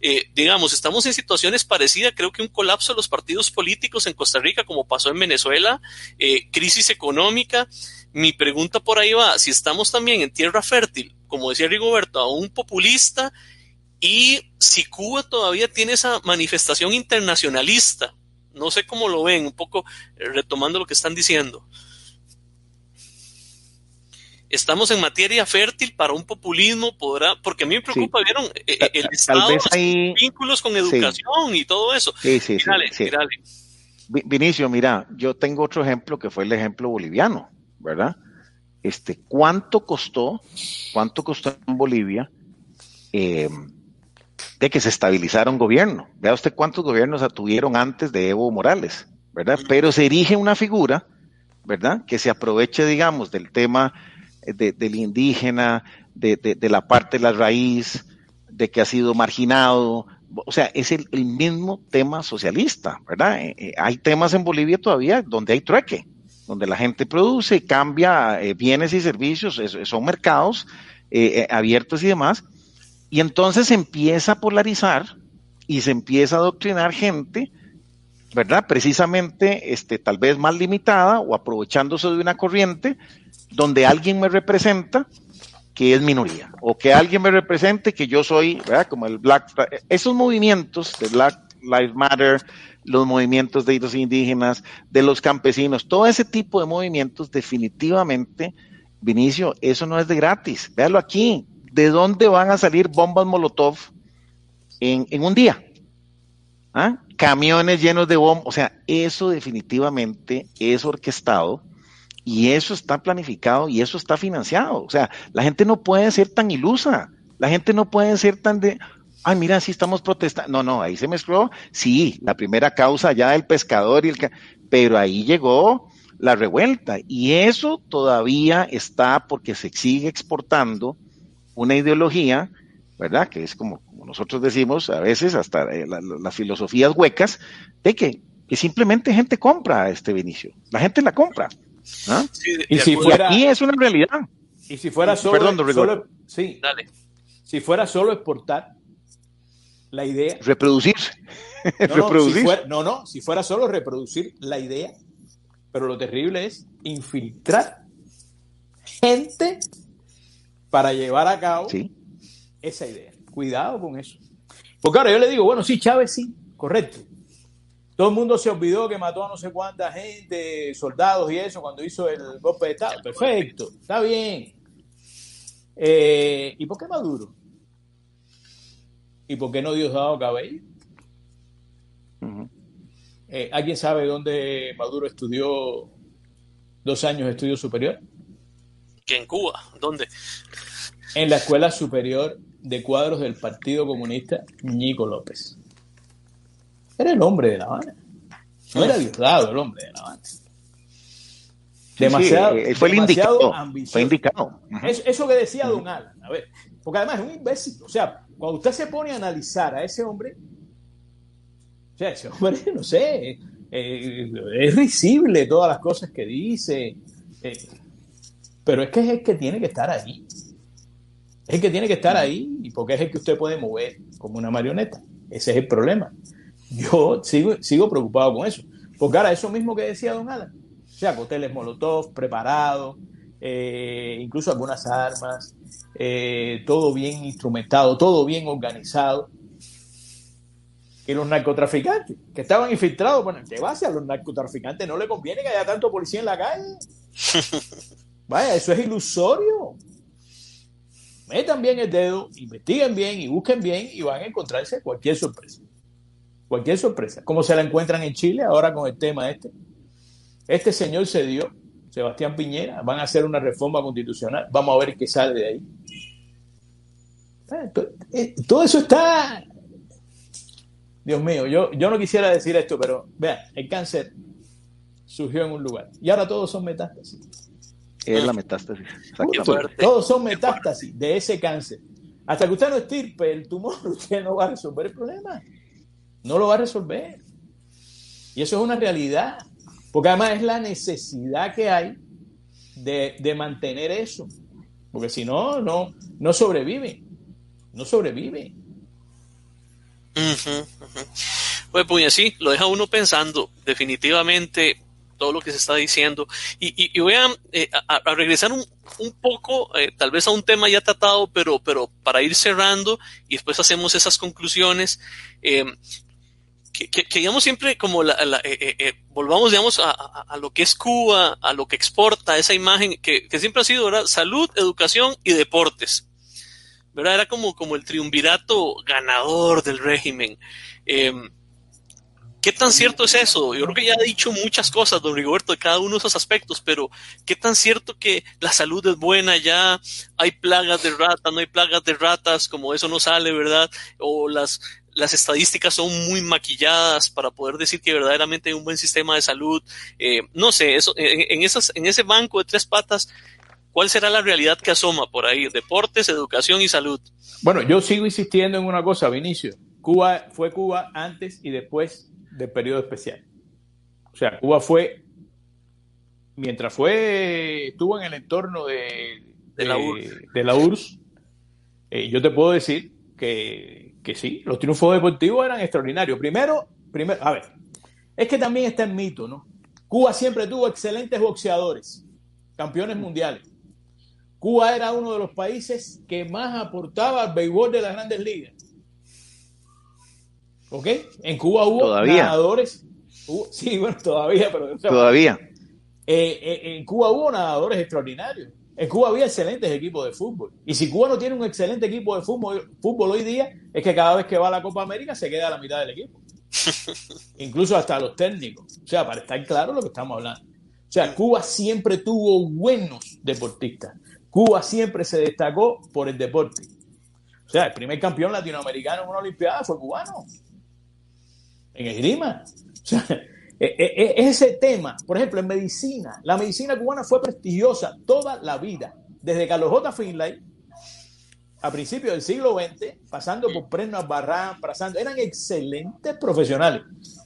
Eh, digamos, estamos en situaciones parecidas, creo que un colapso de los partidos políticos en Costa Rica, como pasó en Venezuela, eh, crisis económica. Mi pregunta por ahí va, si estamos también en tierra fértil, como decía Rigoberto, a un populista y si Cuba todavía tiene esa manifestación internacionalista, no sé cómo lo ven, un poco eh, retomando lo que están diciendo. Estamos en materia fértil para un populismo, podrá, porque a mí me preocupa, vieron, eh, eh, el Estado, hay... vínculos con educación y todo eso. Sí, sí, sí, Vinicio, mira, yo tengo otro ejemplo que fue el ejemplo boliviano, ¿verdad? Este, ¿cuánto costó, cuánto costó en Bolivia eh, de que se estabilizara un gobierno. Vea usted cuántos gobiernos tuvieron antes de Evo Morales, ¿verdad? Pero se erige una figura, ¿verdad? Que se aproveche, digamos, del tema del indígena, de, la parte de la raíz, de que ha sido marginado. O sea, es el, mismo tema socialista, ¿verdad? Eh, eh, hay temas en Bolivia todavía donde hay trueque, donde la gente produce, cambia eh, bienes y servicios, son mercados abiertos y demás y entonces se empieza a polarizar y se empieza a adoctrinar gente, ¿verdad? Precisamente, este, tal vez más limitada o aprovechándose de una corriente donde alguien me representa que es minoría o que alguien me represente que yo soy, ¿verdad? Como el Black, esos movimientos de Black Lives Matter, los movimientos de los indígenas, de los campesinos, todo ese tipo de movimientos definitivamente, Vinicio, eso no es de gratis. Véalo aquí, ¿de dónde van a salir bombas Molotov en, un día? ¿Ah? Camiones llenos de bombas, o sea, eso definitivamente es orquestado y eso está planificado y eso está financiado. O sea, la gente no puede ser tan ilusa, la gente no puede ser tan de, ay, mira, sí estamos protestando. No, no, ahí se mezcló, sí, la primera causa ya del pescador y el... Pero ahí llegó la revuelta y eso todavía está porque se sigue exportando una ideología, ¿verdad? Que es como, nosotros decimos a veces, hasta eh, las filosofías huecas, de que, simplemente gente compra este Vinicio. La gente la compra. y si fuera, y es una realidad. Y si fuera solo, Perdón, sí, Dale. si fuera solo exportar la idea. Reproducir. No, reproducir. No, (laughs) no, no, si fuera solo reproducir la idea, pero lo terrible es infiltrar gente para llevar a cabo esa idea. Cuidado con eso. Porque ahora yo le digo, bueno, sí, Chávez sí, correcto. Todo el mundo se olvidó que mató a no sé cuánta gente, soldados y eso, cuando hizo el golpe de Estado. Perfecto, está bien. Eh, ¿Y por qué Maduro? ¿Y por qué no Diosdado Cabello? Eh, ¿Alguien sabe dónde Maduro estudió dos años de estudio superior? Que en Cuba. ¿Dónde? En la Escuela Superior de Cuadros del Partido Comunista Ñico López. Era el hombre de La Habana. No era Diosdado el hombre de La Habana. Demasiado, eh, fue, indicado, fue indicado. eso que decía Don Alan, a ver, porque además es un imbécil. O sea, cuando usted se pone a analizar a ese hombre, o sea, ese hombre, (laughs) no sé, eh, es risible todas las cosas que dice. Eh, pero es que es el que tiene que estar ahí. Es el que tiene que estar ahí y porque es el que usted puede mover como una marioneta. Ese es el problema. Yo sigo, sigo preocupado con eso. Porque ahora, eso mismo que decía Don Alan, o sea, hoteles Molotov preparados, eh, incluso algunas armas, eh, todo bien instrumentado, todo bien organizado. Y los narcotraficantes que estaban infiltrados, bueno, ¿qué va a los narcotraficantes? No le conviene que haya tanto policía en la calle. (laughs) Vaya, eso es ilusorio. Metan bien el dedo, investiguen bien y busquen bien y van a encontrarse cualquier sorpresa. Cualquier sorpresa. Como se la encuentran en Chile ahora con el tema este. Este señor se dio, Sebastián Piñera, van a hacer una reforma constitucional. Vamos a ver qué sale de ahí. Eh, todo eso está. Dios mío, yo, yo no quisiera decir esto, pero vean, el cáncer surgió en un lugar y ahora todos son metástasis es la metástasis. Todos son metástasis de ese cáncer. Hasta que usted no estirpe el tumor, (laughs) usted no va a resolver el problema. No lo va a resolver. Y eso es una realidad. Porque además es la necesidad que hay de, mantener eso. Porque si no, no, no sobrevive. No sobrevive. Pues, pues sí, lo deja uno pensando. Definitivamente todo lo que se está diciendo. Y, voy eh, a, a, regresar un, un poco, eh, tal vez a un tema ya tratado, pero, pero para ir cerrando y después hacemos esas conclusiones. Eh, que, que, digamos siempre como la, volvamos digamos a, a, lo que es Cuba, a lo que exporta, esa imagen que, que siempre ha sido ¿verdad? salud, educación y deportes. ¿verdad? Era como, como el triunvirato ganador del régimen. ¿Qué tan cierto es eso? Yo creo que ya ha dicho muchas cosas, don Rigoberto, de cada uno de esos aspectos, pero ¿qué tan cierto que la salud es buena ya? Hay plagas de ratas, no hay plagas de ratas, como eso no sale, ¿verdad? O las, las estadísticas son muy maquilladas para poder decir que verdaderamente hay un buen sistema de salud. Eh, no sé, eso, en, esas, en ese banco de tres patas, ¿cuál será la realidad que asoma por ahí? Deportes, educación y salud. Bueno, yo sigo insistiendo en una cosa, Vinicio. Cuba fue Cuba antes y después del periodo especial. O sea, Cuba fue, mientras fue, estuvo en el entorno de, de, la, URSS, eh, yo te puedo decir que, que, sí, los triunfos deportivos eran extraordinarios. Primero, primero, a ver, es que también está el mito, ¿no? Cuba siempre tuvo excelentes boxeadores, campeones mundiales. Cuba era uno de los países que más aportaba al béisbol de las grandes ligas. ¿Ok? En Cuba hubo nadadores. sí, bueno, todavía, pero. Todavía. Eh, eh, en Cuba hubo nadadores extraordinarios. En Cuba había excelentes equipos de fútbol. Y si Cuba no tiene un excelente equipo de fútbol, fútbol hoy día, es que cada vez que va a la Copa América se queda a la mitad del equipo. (laughs) Incluso hasta los técnicos. O sea, para estar claro lo que estamos hablando. O sea, Cuba siempre tuvo buenos deportistas. Cuba siempre se destacó por el deporte. O sea, el primer campeón latinoamericano en una Olimpiada fue cubano en esgrima. O e, e, e, ese tema, por ejemplo, en medicina, la medicina cubana fue prestigiosa toda la vida, desde Carlos J. Finlay a principios del siglo XX, pasando por Preno Barran, pasando, eran excelentes profesionales.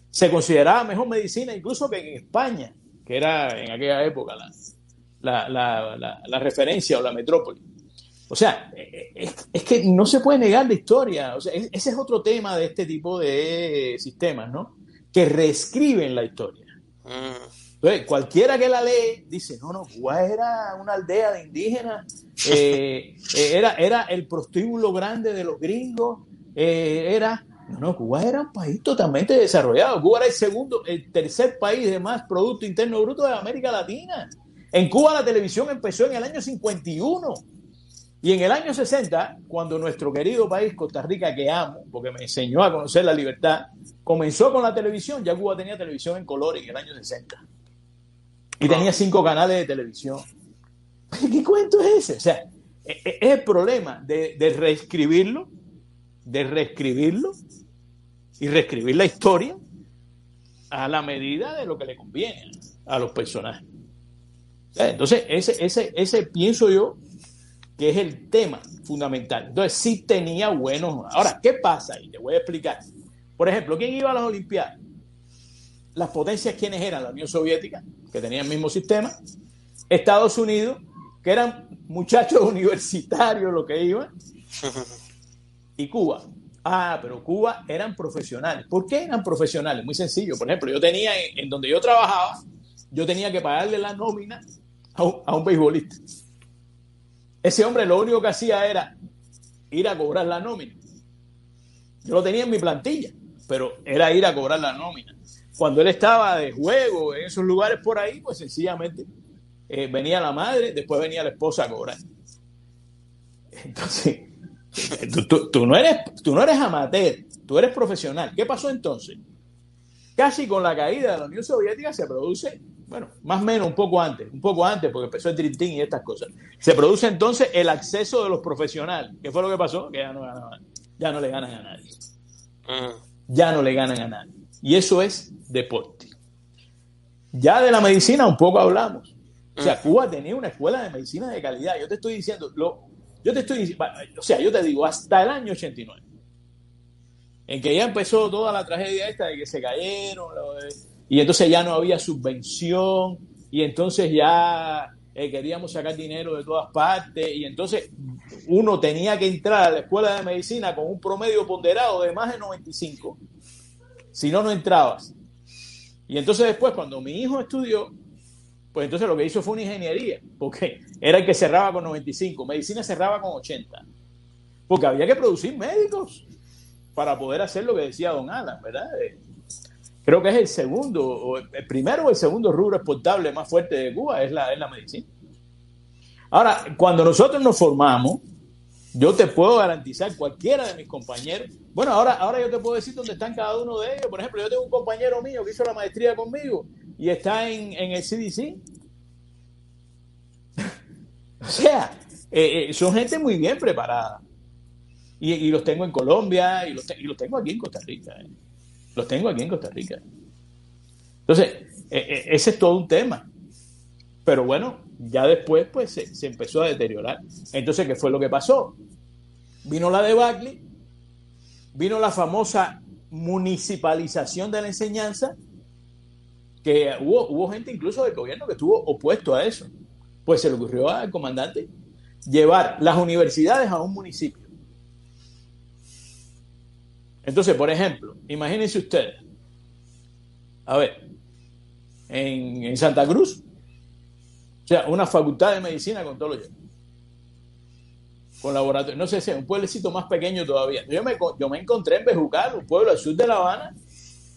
Se consideraba mejor medicina incluso que en España, que era en aquella época la referencia o la metrópoli. O sea, eh, eh, es, que no se puede negar la historia. O sea, ese es otro tema de este tipo de sistemas, ¿no? Que reescriben la historia. Entonces, cualquiera que la lee dice, no, no, Cuba era una aldea de indígenas, eh, (laughs) era, era el prostíbulo grande de los gringos, era... No, no, Cuba era un país totalmente desarrollado. Cuba era el segundo, el tercer país de más Producto Interno Bruto de América Latina. En Cuba la televisión empezó en el año 51 y en el año 60, cuando nuestro querido país, Costa Rica, que amo, porque me enseñó a conocer la libertad, comenzó con la televisión, ya Cuba tenía televisión en color en el año 60. Y tenía cinco canales de televisión. ¿Qué cuento es ese? O sea, e, e, es el problema de, reescribirlo, de reescribirlo y reescribir la historia a la medida de lo que le conviene a los personajes. Entonces, ese, ese, ese pienso yo que es el tema fundamental. Entonces, sí tenía buenos. Ahora, ¿qué pasa? Y te voy a explicar. Por ejemplo, ¿quién iba a las Olimpiadas? Las potencias, ¿quiénes eran? La Unión Soviética, que tenía el mismo sistema. Estados Unidos, que eran muchachos (laughs) universitarios los que iban. Y Cuba. Ah, pero Cuba eran profesionales. ¿Por qué eran profesionales? Muy sencillo. Por ejemplo, yo tenía, en, donde yo trabajaba, yo tenía que pagarle la nómina a un, a un beisbolista. Ese hombre lo único que hacía era ir a cobrar la nómina. Yo lo tenía en mi plantilla, pero era ir a cobrar la nómina. Cuando él estaba de juego en esos lugares por ahí, pues sencillamente eh, venía la madre, después venía la esposa a cobrar. Entonces, (laughs) tú, no eres, tú no eres amateur, tú eres profesional. ¿Qué pasó entonces? Casi con la caída de la Unión Soviética se produce bueno, más o menos un poco antes, un poco antes, porque empezó el Dream y estas cosas. Se produce entonces el acceso de los profesionales. ¿Qué fue lo que pasó? Que ya no, ya no le ganan a nadie. Ya no le ganan a nadie. Y eso es deporte. Ya de la medicina un poco hablamos. O sea. Cuba tenía una escuela de medicina de calidad. Yo te estoy diciendo, lo, yo te estoy o sea, yo te digo, hasta el año 89. en que ya empezó toda la tragedia esta de que se cayeron, y entonces ya no había subvención, y entonces ya eh, queríamos sacar dinero de todas partes, y entonces uno tenía que entrar a la escuela de medicina con un promedio ponderado de más de 95, si no, no entrabas. Y entonces después, cuando mi hijo estudió, pues entonces lo que hizo fue una ingeniería, porque era el que cerraba con 95, medicina cerraba con 80, porque había que producir médicos para poder hacer lo que decía don Alan, ¿verdad? Creo que es el segundo, o el primero o el segundo rubro exportable más fuerte de Cuba, es la, es la medicina. Ahora, cuando nosotros nos formamos, yo te puedo garantizar, cualquiera de mis compañeros, bueno, ahora, ahora yo te puedo decir dónde están cada uno de ellos. Por ejemplo, yo tengo un compañero mío que hizo la maestría conmigo y está en, en el CDC. (laughs) o sea, eh, eh, son gente muy bien preparada. Y, los tengo en Colombia y los, y los, tengo aquí en Costa Rica. Eh. Los tengo aquí en Costa Rica. Entonces, ese es todo un tema. Pero bueno, ya después pues se, se, empezó a deteriorar. Entonces, ¿qué fue lo que pasó? Vino la debacle, vino la famosa municipalización de la enseñanza, que hubo, hubo gente incluso del gobierno que estuvo opuesto a eso. Pues se le ocurrió al comandante llevar las universidades a un municipio. Entonces, por ejemplo, imagínense ustedes, a ver, en, Santa Cruz, o sea, una facultad de medicina con todo lo lleno. Con laboratorio. No sé si un pueblecito más pequeño todavía. Yo me, yo me encontré en Bejucal, un pueblo al sur de La Habana,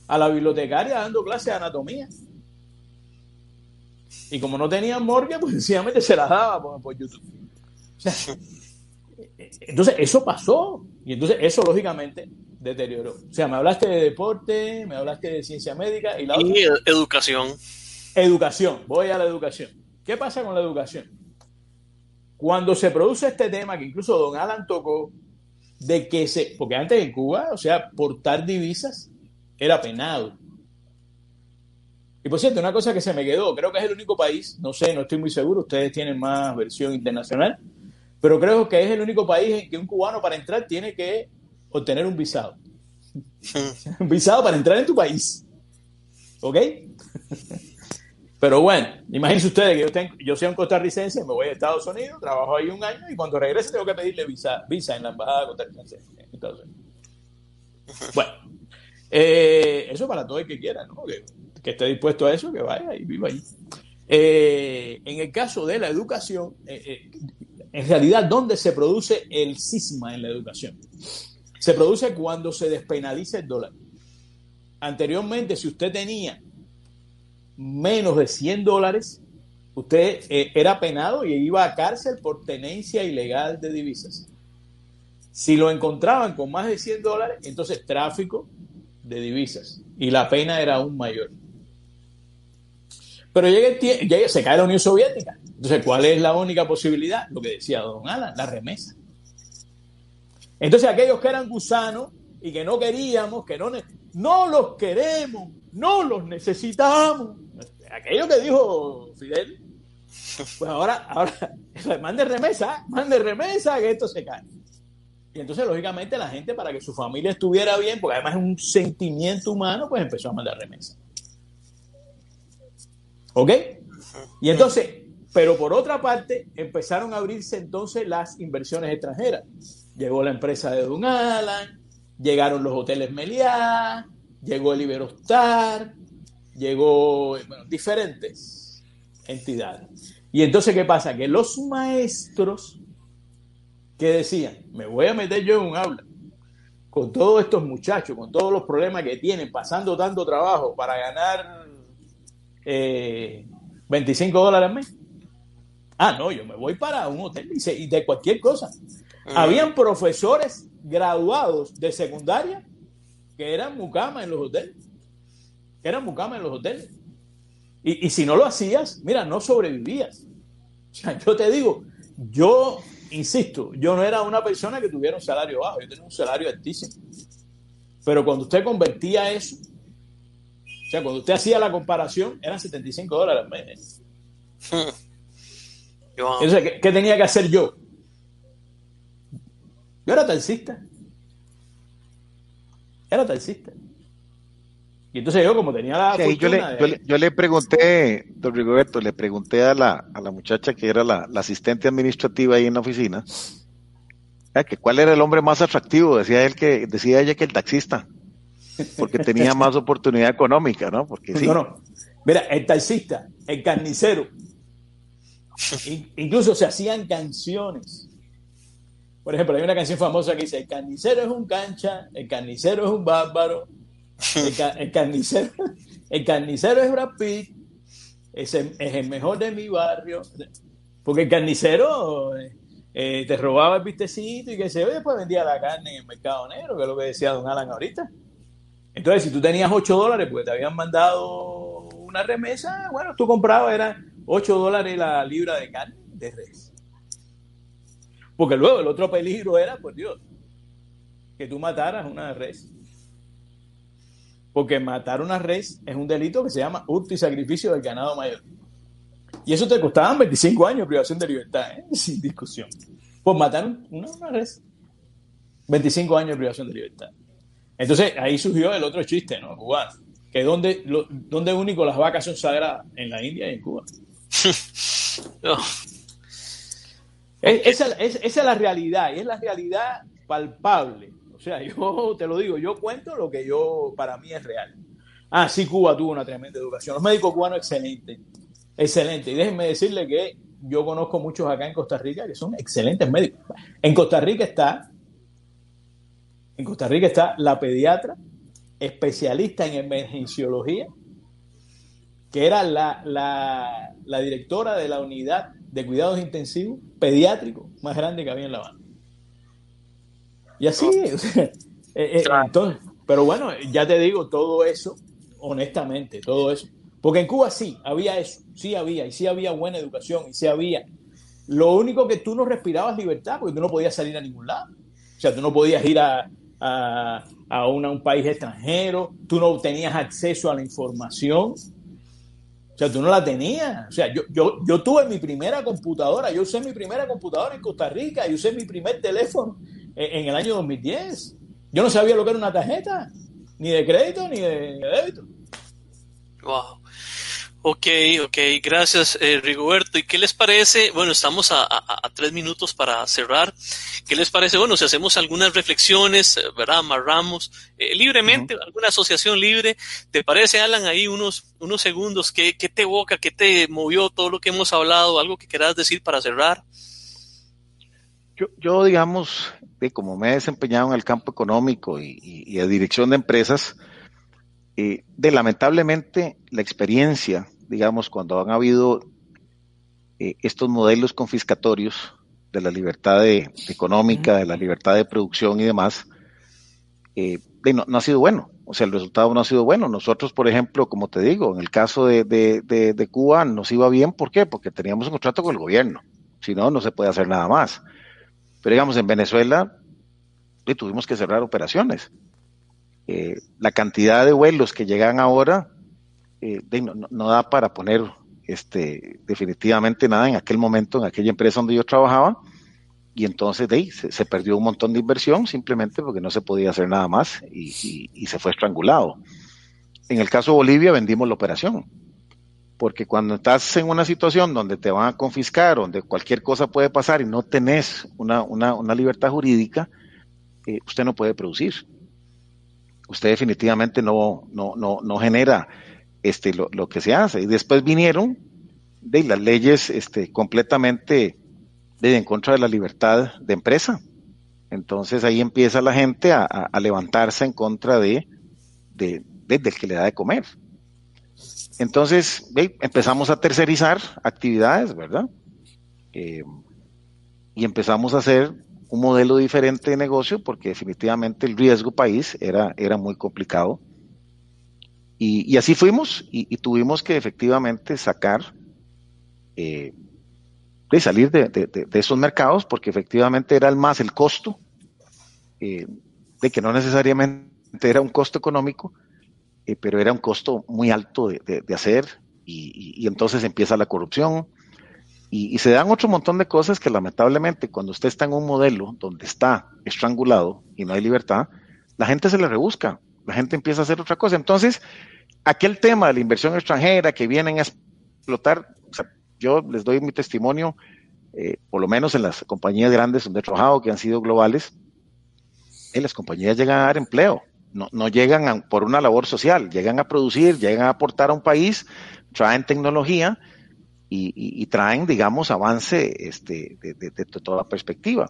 a la bibliotecaria dando clases de anatomía. Y como no tenían morgue, pues (laughs) sencillamente se las daba por, por YouTube. (laughs) entonces, eso pasó. Y entonces, eso lógicamente deterioró. O sea, me hablaste de deporte, me hablaste de ciencia médica y la otra. Y educación. Educación, voy a la educación. ¿Qué pasa con la educación? Cuando se produce este tema, que incluso don Alan tocó, de que se. Porque antes en Cuba, o sea, portar divisas era penado. Y por cierto, una cosa que se me quedó, creo que es el único país, no sé, no estoy muy seguro, ustedes tienen más versión internacional, pero creo que es el único país en que un cubano para entrar tiene que obtener un visado. un visado para entrar en tu país. ¿Ok? Pero bueno, imagínense ustedes que yo, tengo, yo soy un costarricense, me voy a Estados Unidos, trabajo ahí un año y cuando regrese tengo que pedirle visa, visa en la embajada costarricense en Estados Unidos. Bueno, eh, eso para todo el que quiera, ¿no? Que, esté dispuesto a eso, que vaya y viva ahí. Eh, en el caso de la educación, eh, en realidad, ¿dónde se produce el cisma en la educación? Se produce cuando se despenaliza el dólar. Anteriormente, si usted tenía menos de 100 dólares, usted eh, era penado y iba a cárcel por tenencia ilegal de divisas. Si lo encontraban con más de 100 dólares, entonces tráfico de divisas y la pena era aún mayor. Pero llega tiempo, se cae la Unión Soviética. Entonces, ¿cuál es la única posibilidad? Lo que decía don Alan, la remesa. Entonces aquellos que eran gusanos y que no queríamos, que no, no los queremos, no los necesitamos. Aquello que dijo Fidel, pues ahora, ahora, (laughs) mande remesa, mande remesa, que esto se cae. Y entonces, lógicamente, la gente, para que su familia estuviera bien, porque además es un sentimiento humano, pues empezó a mandar remesa. ¿Ok? Y entonces, pero por otra parte, empezaron a abrirse entonces las inversiones extranjeras llegó la empresa de Don Alan, llegaron los hoteles Meliá, llegó el Iberostar, llegó diferentes entidades. Y entonces, ¿qué pasa? Que los maestros que decían, me voy a meter yo en un aula con todos estos muchachos, con todos los problemas que tienen, pasando tanto trabajo para ganar 25 eh, dólares al mes. Ah, no, yo me voy para un hotel y de cualquier cosa. Habían profesores graduados de secundaria que eran mucama en los hoteles. eran mucama en los hoteles. Y, si no lo hacías, mira, no sobrevivías. O sea, yo te digo, yo insisto, yo no era una persona que tuviera un salario bajo, yo tenía un salario altísimo. Pero cuando usted convertía eso, o sea, cuando usted hacía la comparación, eran 75 dólares al mes. (laughs) Entonces, ¿qué, tenía que hacer yo? Yo era taxista. Era taxista. Y entonces yo, como tenía la. Sí, yo, le, yo, le, yo, le, pregunté, don Rigoberto, le pregunté a la, a la muchacha que era la, la asistente administrativa ahí en la oficina, que cuál era el hombre más atractivo, decía él que, decía ella que el taxista, porque tenía (laughs) más oportunidad económica, ¿no? Porque sí. No, no. Mira, el taxista, el carnicero, incluso se hacían canciones. Por ejemplo, hay una canción famosa que dice, el carnicero es un cancha, el carnicero es un bárbaro, el, carnicero, (laughs) el carnicero es Brad Pitt, es el, mejor de mi barrio. Porque el carnicero eh, te robaba el vistecito y que se ve, pues vendía la carne en el mercado negro, que es lo que decía don Alan ahorita. Entonces, si tú tenías 8 dólares, porque te habían mandado una remesa, bueno, tú comprabas, era 8 dólares la libra de carne de res. Porque luego el otro peligro era, por Dios, que tú mataras una res porque matar una res es un delito que se llama hurto y sacrificio del ganado mayor. Y eso te costaba 25 años de privación de libertad, ¿eh? (laughs) sin discusión. Por matar una, res. 25 años de privación de libertad. Entonces ahí surgió el otro chiste, ¿no? Cubano. Que donde, donde único las vacas son sagradas, en la India y en Cuba. (laughs) (laughs) esa, esa es la realidad, y es la realidad palpable o sea, (laughs) yo te lo digo, yo cuento lo que yo, para mí es real. Ah, sí, Cuba tuvo una tremenda educación. Los médicos cubanos, excelente. Excelente. Y déjenme decirle que yo conozco muchos acá en Costa Rica que son excelentes médicos. En Costa Rica está, en Costa Rica está la pediatra especialista en emergenciología, que era la, la, la directora de la unidad de cuidados intensivos pediátricos más grande que había en La Habana. Y así, (laughs) eh, eh, entonces, pero bueno, ya te digo, todo eso, honestamente, todo eso. Porque en Cuba sí, había eso, sí había, y sí había buena educación, y sí había. Lo único que tú no respirabas libertad, porque tú no podías salir a ningún lado. O sea, tú no podías ir a, a, a un país extranjero, tú no tenías acceso a la información. O sea, tú no la tenías. O sea, yo, yo, yo tuve mi primera computadora, yo usé mi primera computadora en Costa Rica, yo usé mi primer teléfono en el año 2010. Yo no sabía lo que era una tarjeta, ni de crédito ni de, débito. Wow. Ok, ok, gracias eh, Rigoberto. ¿Y qué les parece? Bueno, estamos a, tres minutos para cerrar. ¿Qué les parece? Bueno, si hacemos algunas reflexiones, eh, ¿verdad? Amarramos eh, libremente, alguna asociación libre. ¿Te parece, Alan, ahí unos, unos segundos? ¿Qué, ¿Qué te evoca? ¿Qué te movió todo lo que hemos hablado? ¿Algo que quieras decir para cerrar? Yo, yo digamos, como me he desempeñado en el campo económico y, y, de dirección de empresas, eh, de lamentablemente la experiencia, digamos, cuando han habido eh, estos modelos confiscatorios de la libertad de, económica, de la libertad de producción y demás, eh, no, no, ha sido bueno. O sea, el resultado no ha sido bueno. Nosotros, por ejemplo, como te digo, en el caso de, de, de, de Cuba nos iba bien. ¿Por qué? Porque teníamos un contrato con el gobierno. Si no, no se puede hacer nada más. Pero digamos, en Venezuela tuvimos que cerrar operaciones. Eh, la cantidad de vuelos que llegan ahora eh, no, da para poner este, definitivamente nada en aquel momento, en aquella empresa donde yo trabajaba, y entonces de ahí se, perdió un montón de inversión simplemente porque no se podía hacer nada más y, y se fue estrangulado. En el caso de Bolivia vendimos la operación, porque cuando estás en una situación donde te van a confiscar, donde cualquier cosa puede pasar y no tenés una, una, una libertad jurídica, eh, usted no puede producir. Usted definitivamente no, no, no, no genera este, lo, lo, que se hace. Y después vinieron de las leyes este, completamente en contra de la libertad de empresa. Entonces ahí empieza la gente a, a, levantarse en contra de, de, de, del que le da de comer. Entonces, empezamos a tercerizar actividades, ¿verdad? Eh, y empezamos a hacer un modelo diferente de negocio porque definitivamente el riesgo país era, era muy complicado. Y, así fuimos y, tuvimos que efectivamente sacar, eh, de salir de, esos mercados porque efectivamente era el más el costo, eh, de que no necesariamente era un costo económico, eh, pero era un costo muy alto de, hacer y, y, entonces empieza la corrupción. Y, y, se dan otro montón de cosas que lamentablemente cuando usted está en un modelo donde está estrangulado y no hay libertad, la gente se le rebusca, la gente empieza a hacer otra cosa. Entonces, aquel tema de la inversión extranjera que vienen a explotar, yo les doy mi testimonio, eh, por lo menos en las compañías grandes donde he trabajado, que han sido globales, eh, las compañías llegan a dar empleo, no, no llegan por una labor social, llegan a producir, llegan a aportar a un país, traen tecnología y, traen, digamos, avance este, de, de toda perspectiva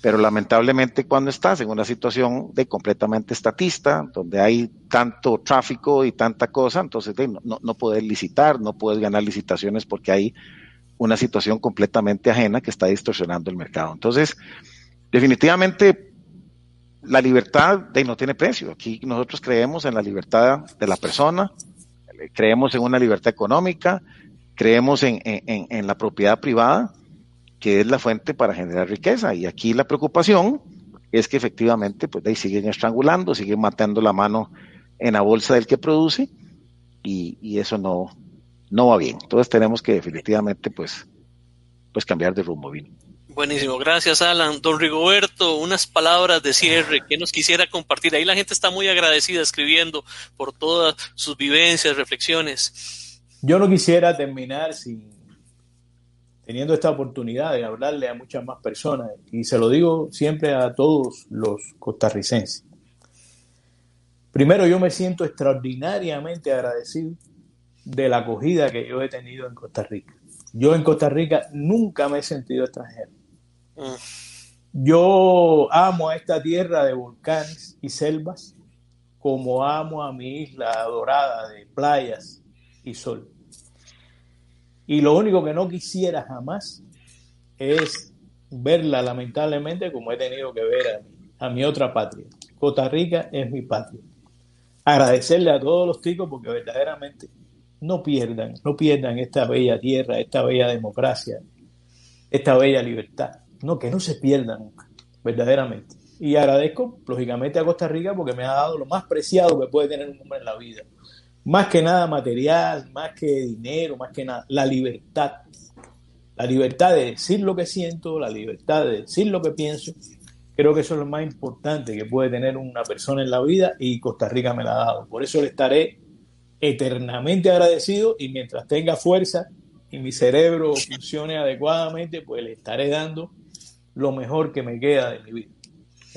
pero lamentablemente cuando estás en una situación de completamente estatista, donde hay tanto tráfico y tanta cosa, entonces no, no puedes licitar, no puedes ganar licitaciones porque hay una situación completamente ajena que está distorsionando el mercado. Entonces, definitivamente la libertad de, no tiene precio. Aquí nosotros creemos en la libertad de la persona, creemos en una libertad económica, creemos en, en, en la propiedad privada que es la fuente para generar riqueza. Y aquí la preocupación es que efectivamente pues ahí siguen estrangulando, siguen matando la mano en la bolsa del que produce y, eso no, no va bien. Entonces tenemos que definitivamente pues, pues cambiar de rumbo. Bien. Buenísimo, gracias Alan. Don Rigoberto, unas palabras de cierre que nos quisiera compartir. Ahí la gente está muy agradecida escribiendo por todas sus vivencias, reflexiones. Yo no quisiera terminar sin teniendo esta oportunidad de hablarle a muchas más personas. Y se lo digo siempre a todos los costarricenses. Primero, yo me siento extraordinariamente agradecido de la acogida que yo he tenido en Costa Rica. Yo en Costa Rica nunca me he sentido extranjero. Mm. Yo amo a esta tierra de volcanes y selvas como amo a mi isla adorada de playas y sol. Y lo único que no quisiera jamás es verla, lamentablemente, como he tenido que ver a mi, otra patria. Costa Rica es mi patria. Agradecerle a todos los ticos porque verdaderamente no pierdan, no pierdan esta bella tierra, esta bella democracia, esta bella libertad. No, que no se pierda nunca, verdaderamente. Y agradezco, lógicamente, a Costa Rica porque me ha dado lo más preciado que puede tener un hombre en la vida, más que nada material, más que dinero, más que nada, la libertad. La libertad de decir lo que siento, la libertad de decir lo que pienso. Creo que eso es lo más importante que puede tener una persona en la vida y Costa Rica me la ha dado. Por eso le estaré eternamente agradecido y mientras tenga fuerza y mi cerebro funcione adecuadamente, pues le estaré dando lo mejor que me queda de mi vida.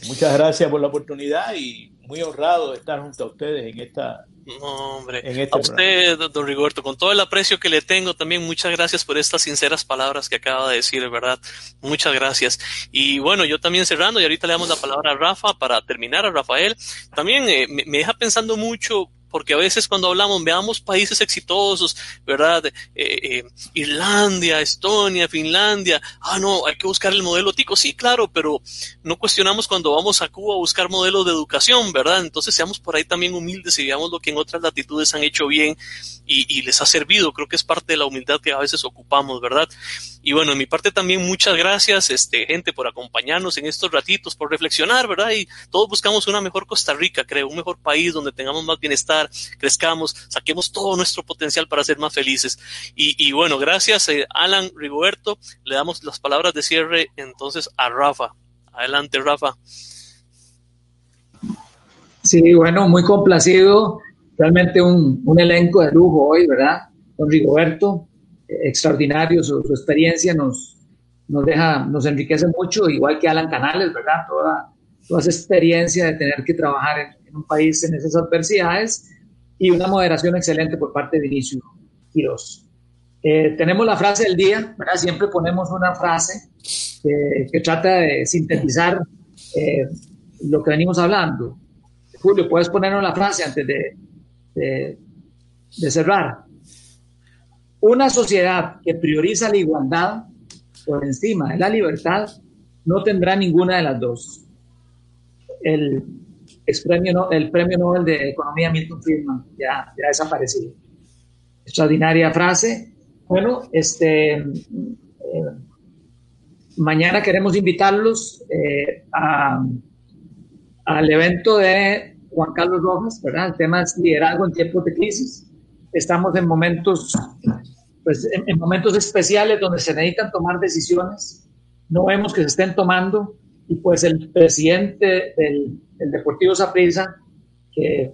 Muchas gracias por la oportunidad y muy honrado de estar junto a ustedes en esta no, hombre. Este a usted, don Rigoberto, con todo el aprecio que le tengo, también muchas gracias por estas sinceras palabras que acaba de decir, ¿verdad? Muchas gracias. Y bueno, yo también cerrando, y ahorita le damos la palabra a Rafa para terminar, a Rafael. También eh, me deja pensando mucho porque a veces cuando hablamos, veamos países exitosos, ¿verdad? Eh, eh, Irlandia, Estonia, Finlandia, ah, no, hay que buscar el modelo tico, sí, claro, pero no cuestionamos cuando vamos a Cuba a buscar modelos de educación, ¿verdad? Entonces seamos por ahí también humildes y veamos lo que en otras latitudes han hecho bien y, y les ha servido, creo que es parte de la humildad que a veces ocupamos, ¿verdad? Y bueno, en mi parte también muchas gracias, este, gente, por acompañarnos en estos ratitos, por reflexionar, ¿verdad? Y todos buscamos una mejor Costa Rica, creo, un mejor país donde tengamos más bienestar, crezcamos, saquemos todo nuestro potencial para ser más felices. Y, bueno, gracias, eh, Alan Rigoberto. Le damos las palabras de cierre entonces a Rafa. Adelante, Rafa. Sí, bueno, muy complacido. Realmente un, un elenco de lujo hoy, ¿verdad? Con Rigoberto, extraordinario, su, experiencia nos, nos deja, nos enriquece mucho, igual que Alan Canales, ¿verdad? Toda, toda esa experiencia de tener que trabajar en, un país en esas adversidades y una moderación excelente por parte de Vinicio Quiroz. Eh, tenemos la frase del día, ¿verdad? Siempre ponemos una frase que, trata de sintetizar eh, lo que venimos hablando. Julio, ¿puedes ponernos la frase antes de, de, de cerrar? Una sociedad que prioriza la igualdad por encima de la libertad no tendrá ninguna de las dos. El, premio, el premio Nobel de Economía Milton Friedman ya, ya desaparecido. Extraordinaria frase. Bueno, este, eh, mañana queremos invitarlos eh, al evento de Juan Carlos Rojas, ¿verdad? El tema es liderazgo en tiempos de crisis. Estamos en momentos pues en, momentos especiales donde se necesitan tomar decisiones, no vemos que se estén tomando y pues el presidente del, Deportivo Saprissa, que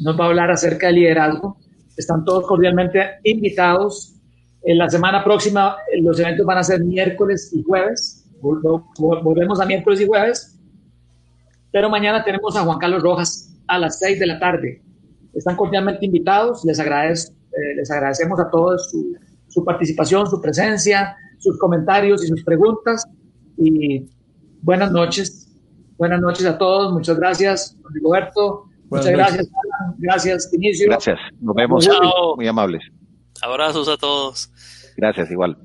nos va a hablar acerca del liderazgo. Están todos cordialmente invitados. En la semana próxima los eventos van a ser miércoles y jueves. Volvemos a miércoles y jueves. Pero mañana tenemos a Juan Carlos Rojas a las 6 de la tarde. Están cordialmente invitados. Les, agradezco, eh, les agradecemos a todos su, su participación, su presencia, sus comentarios y sus preguntas. Y buenas noches. Buenas noches a todos. Muchas gracias, Rigoberto. Muchas gracias, Gracias, Inicio. Gracias. Nos vemos. Muy amables. Abrazos a todos. Gracias, igual.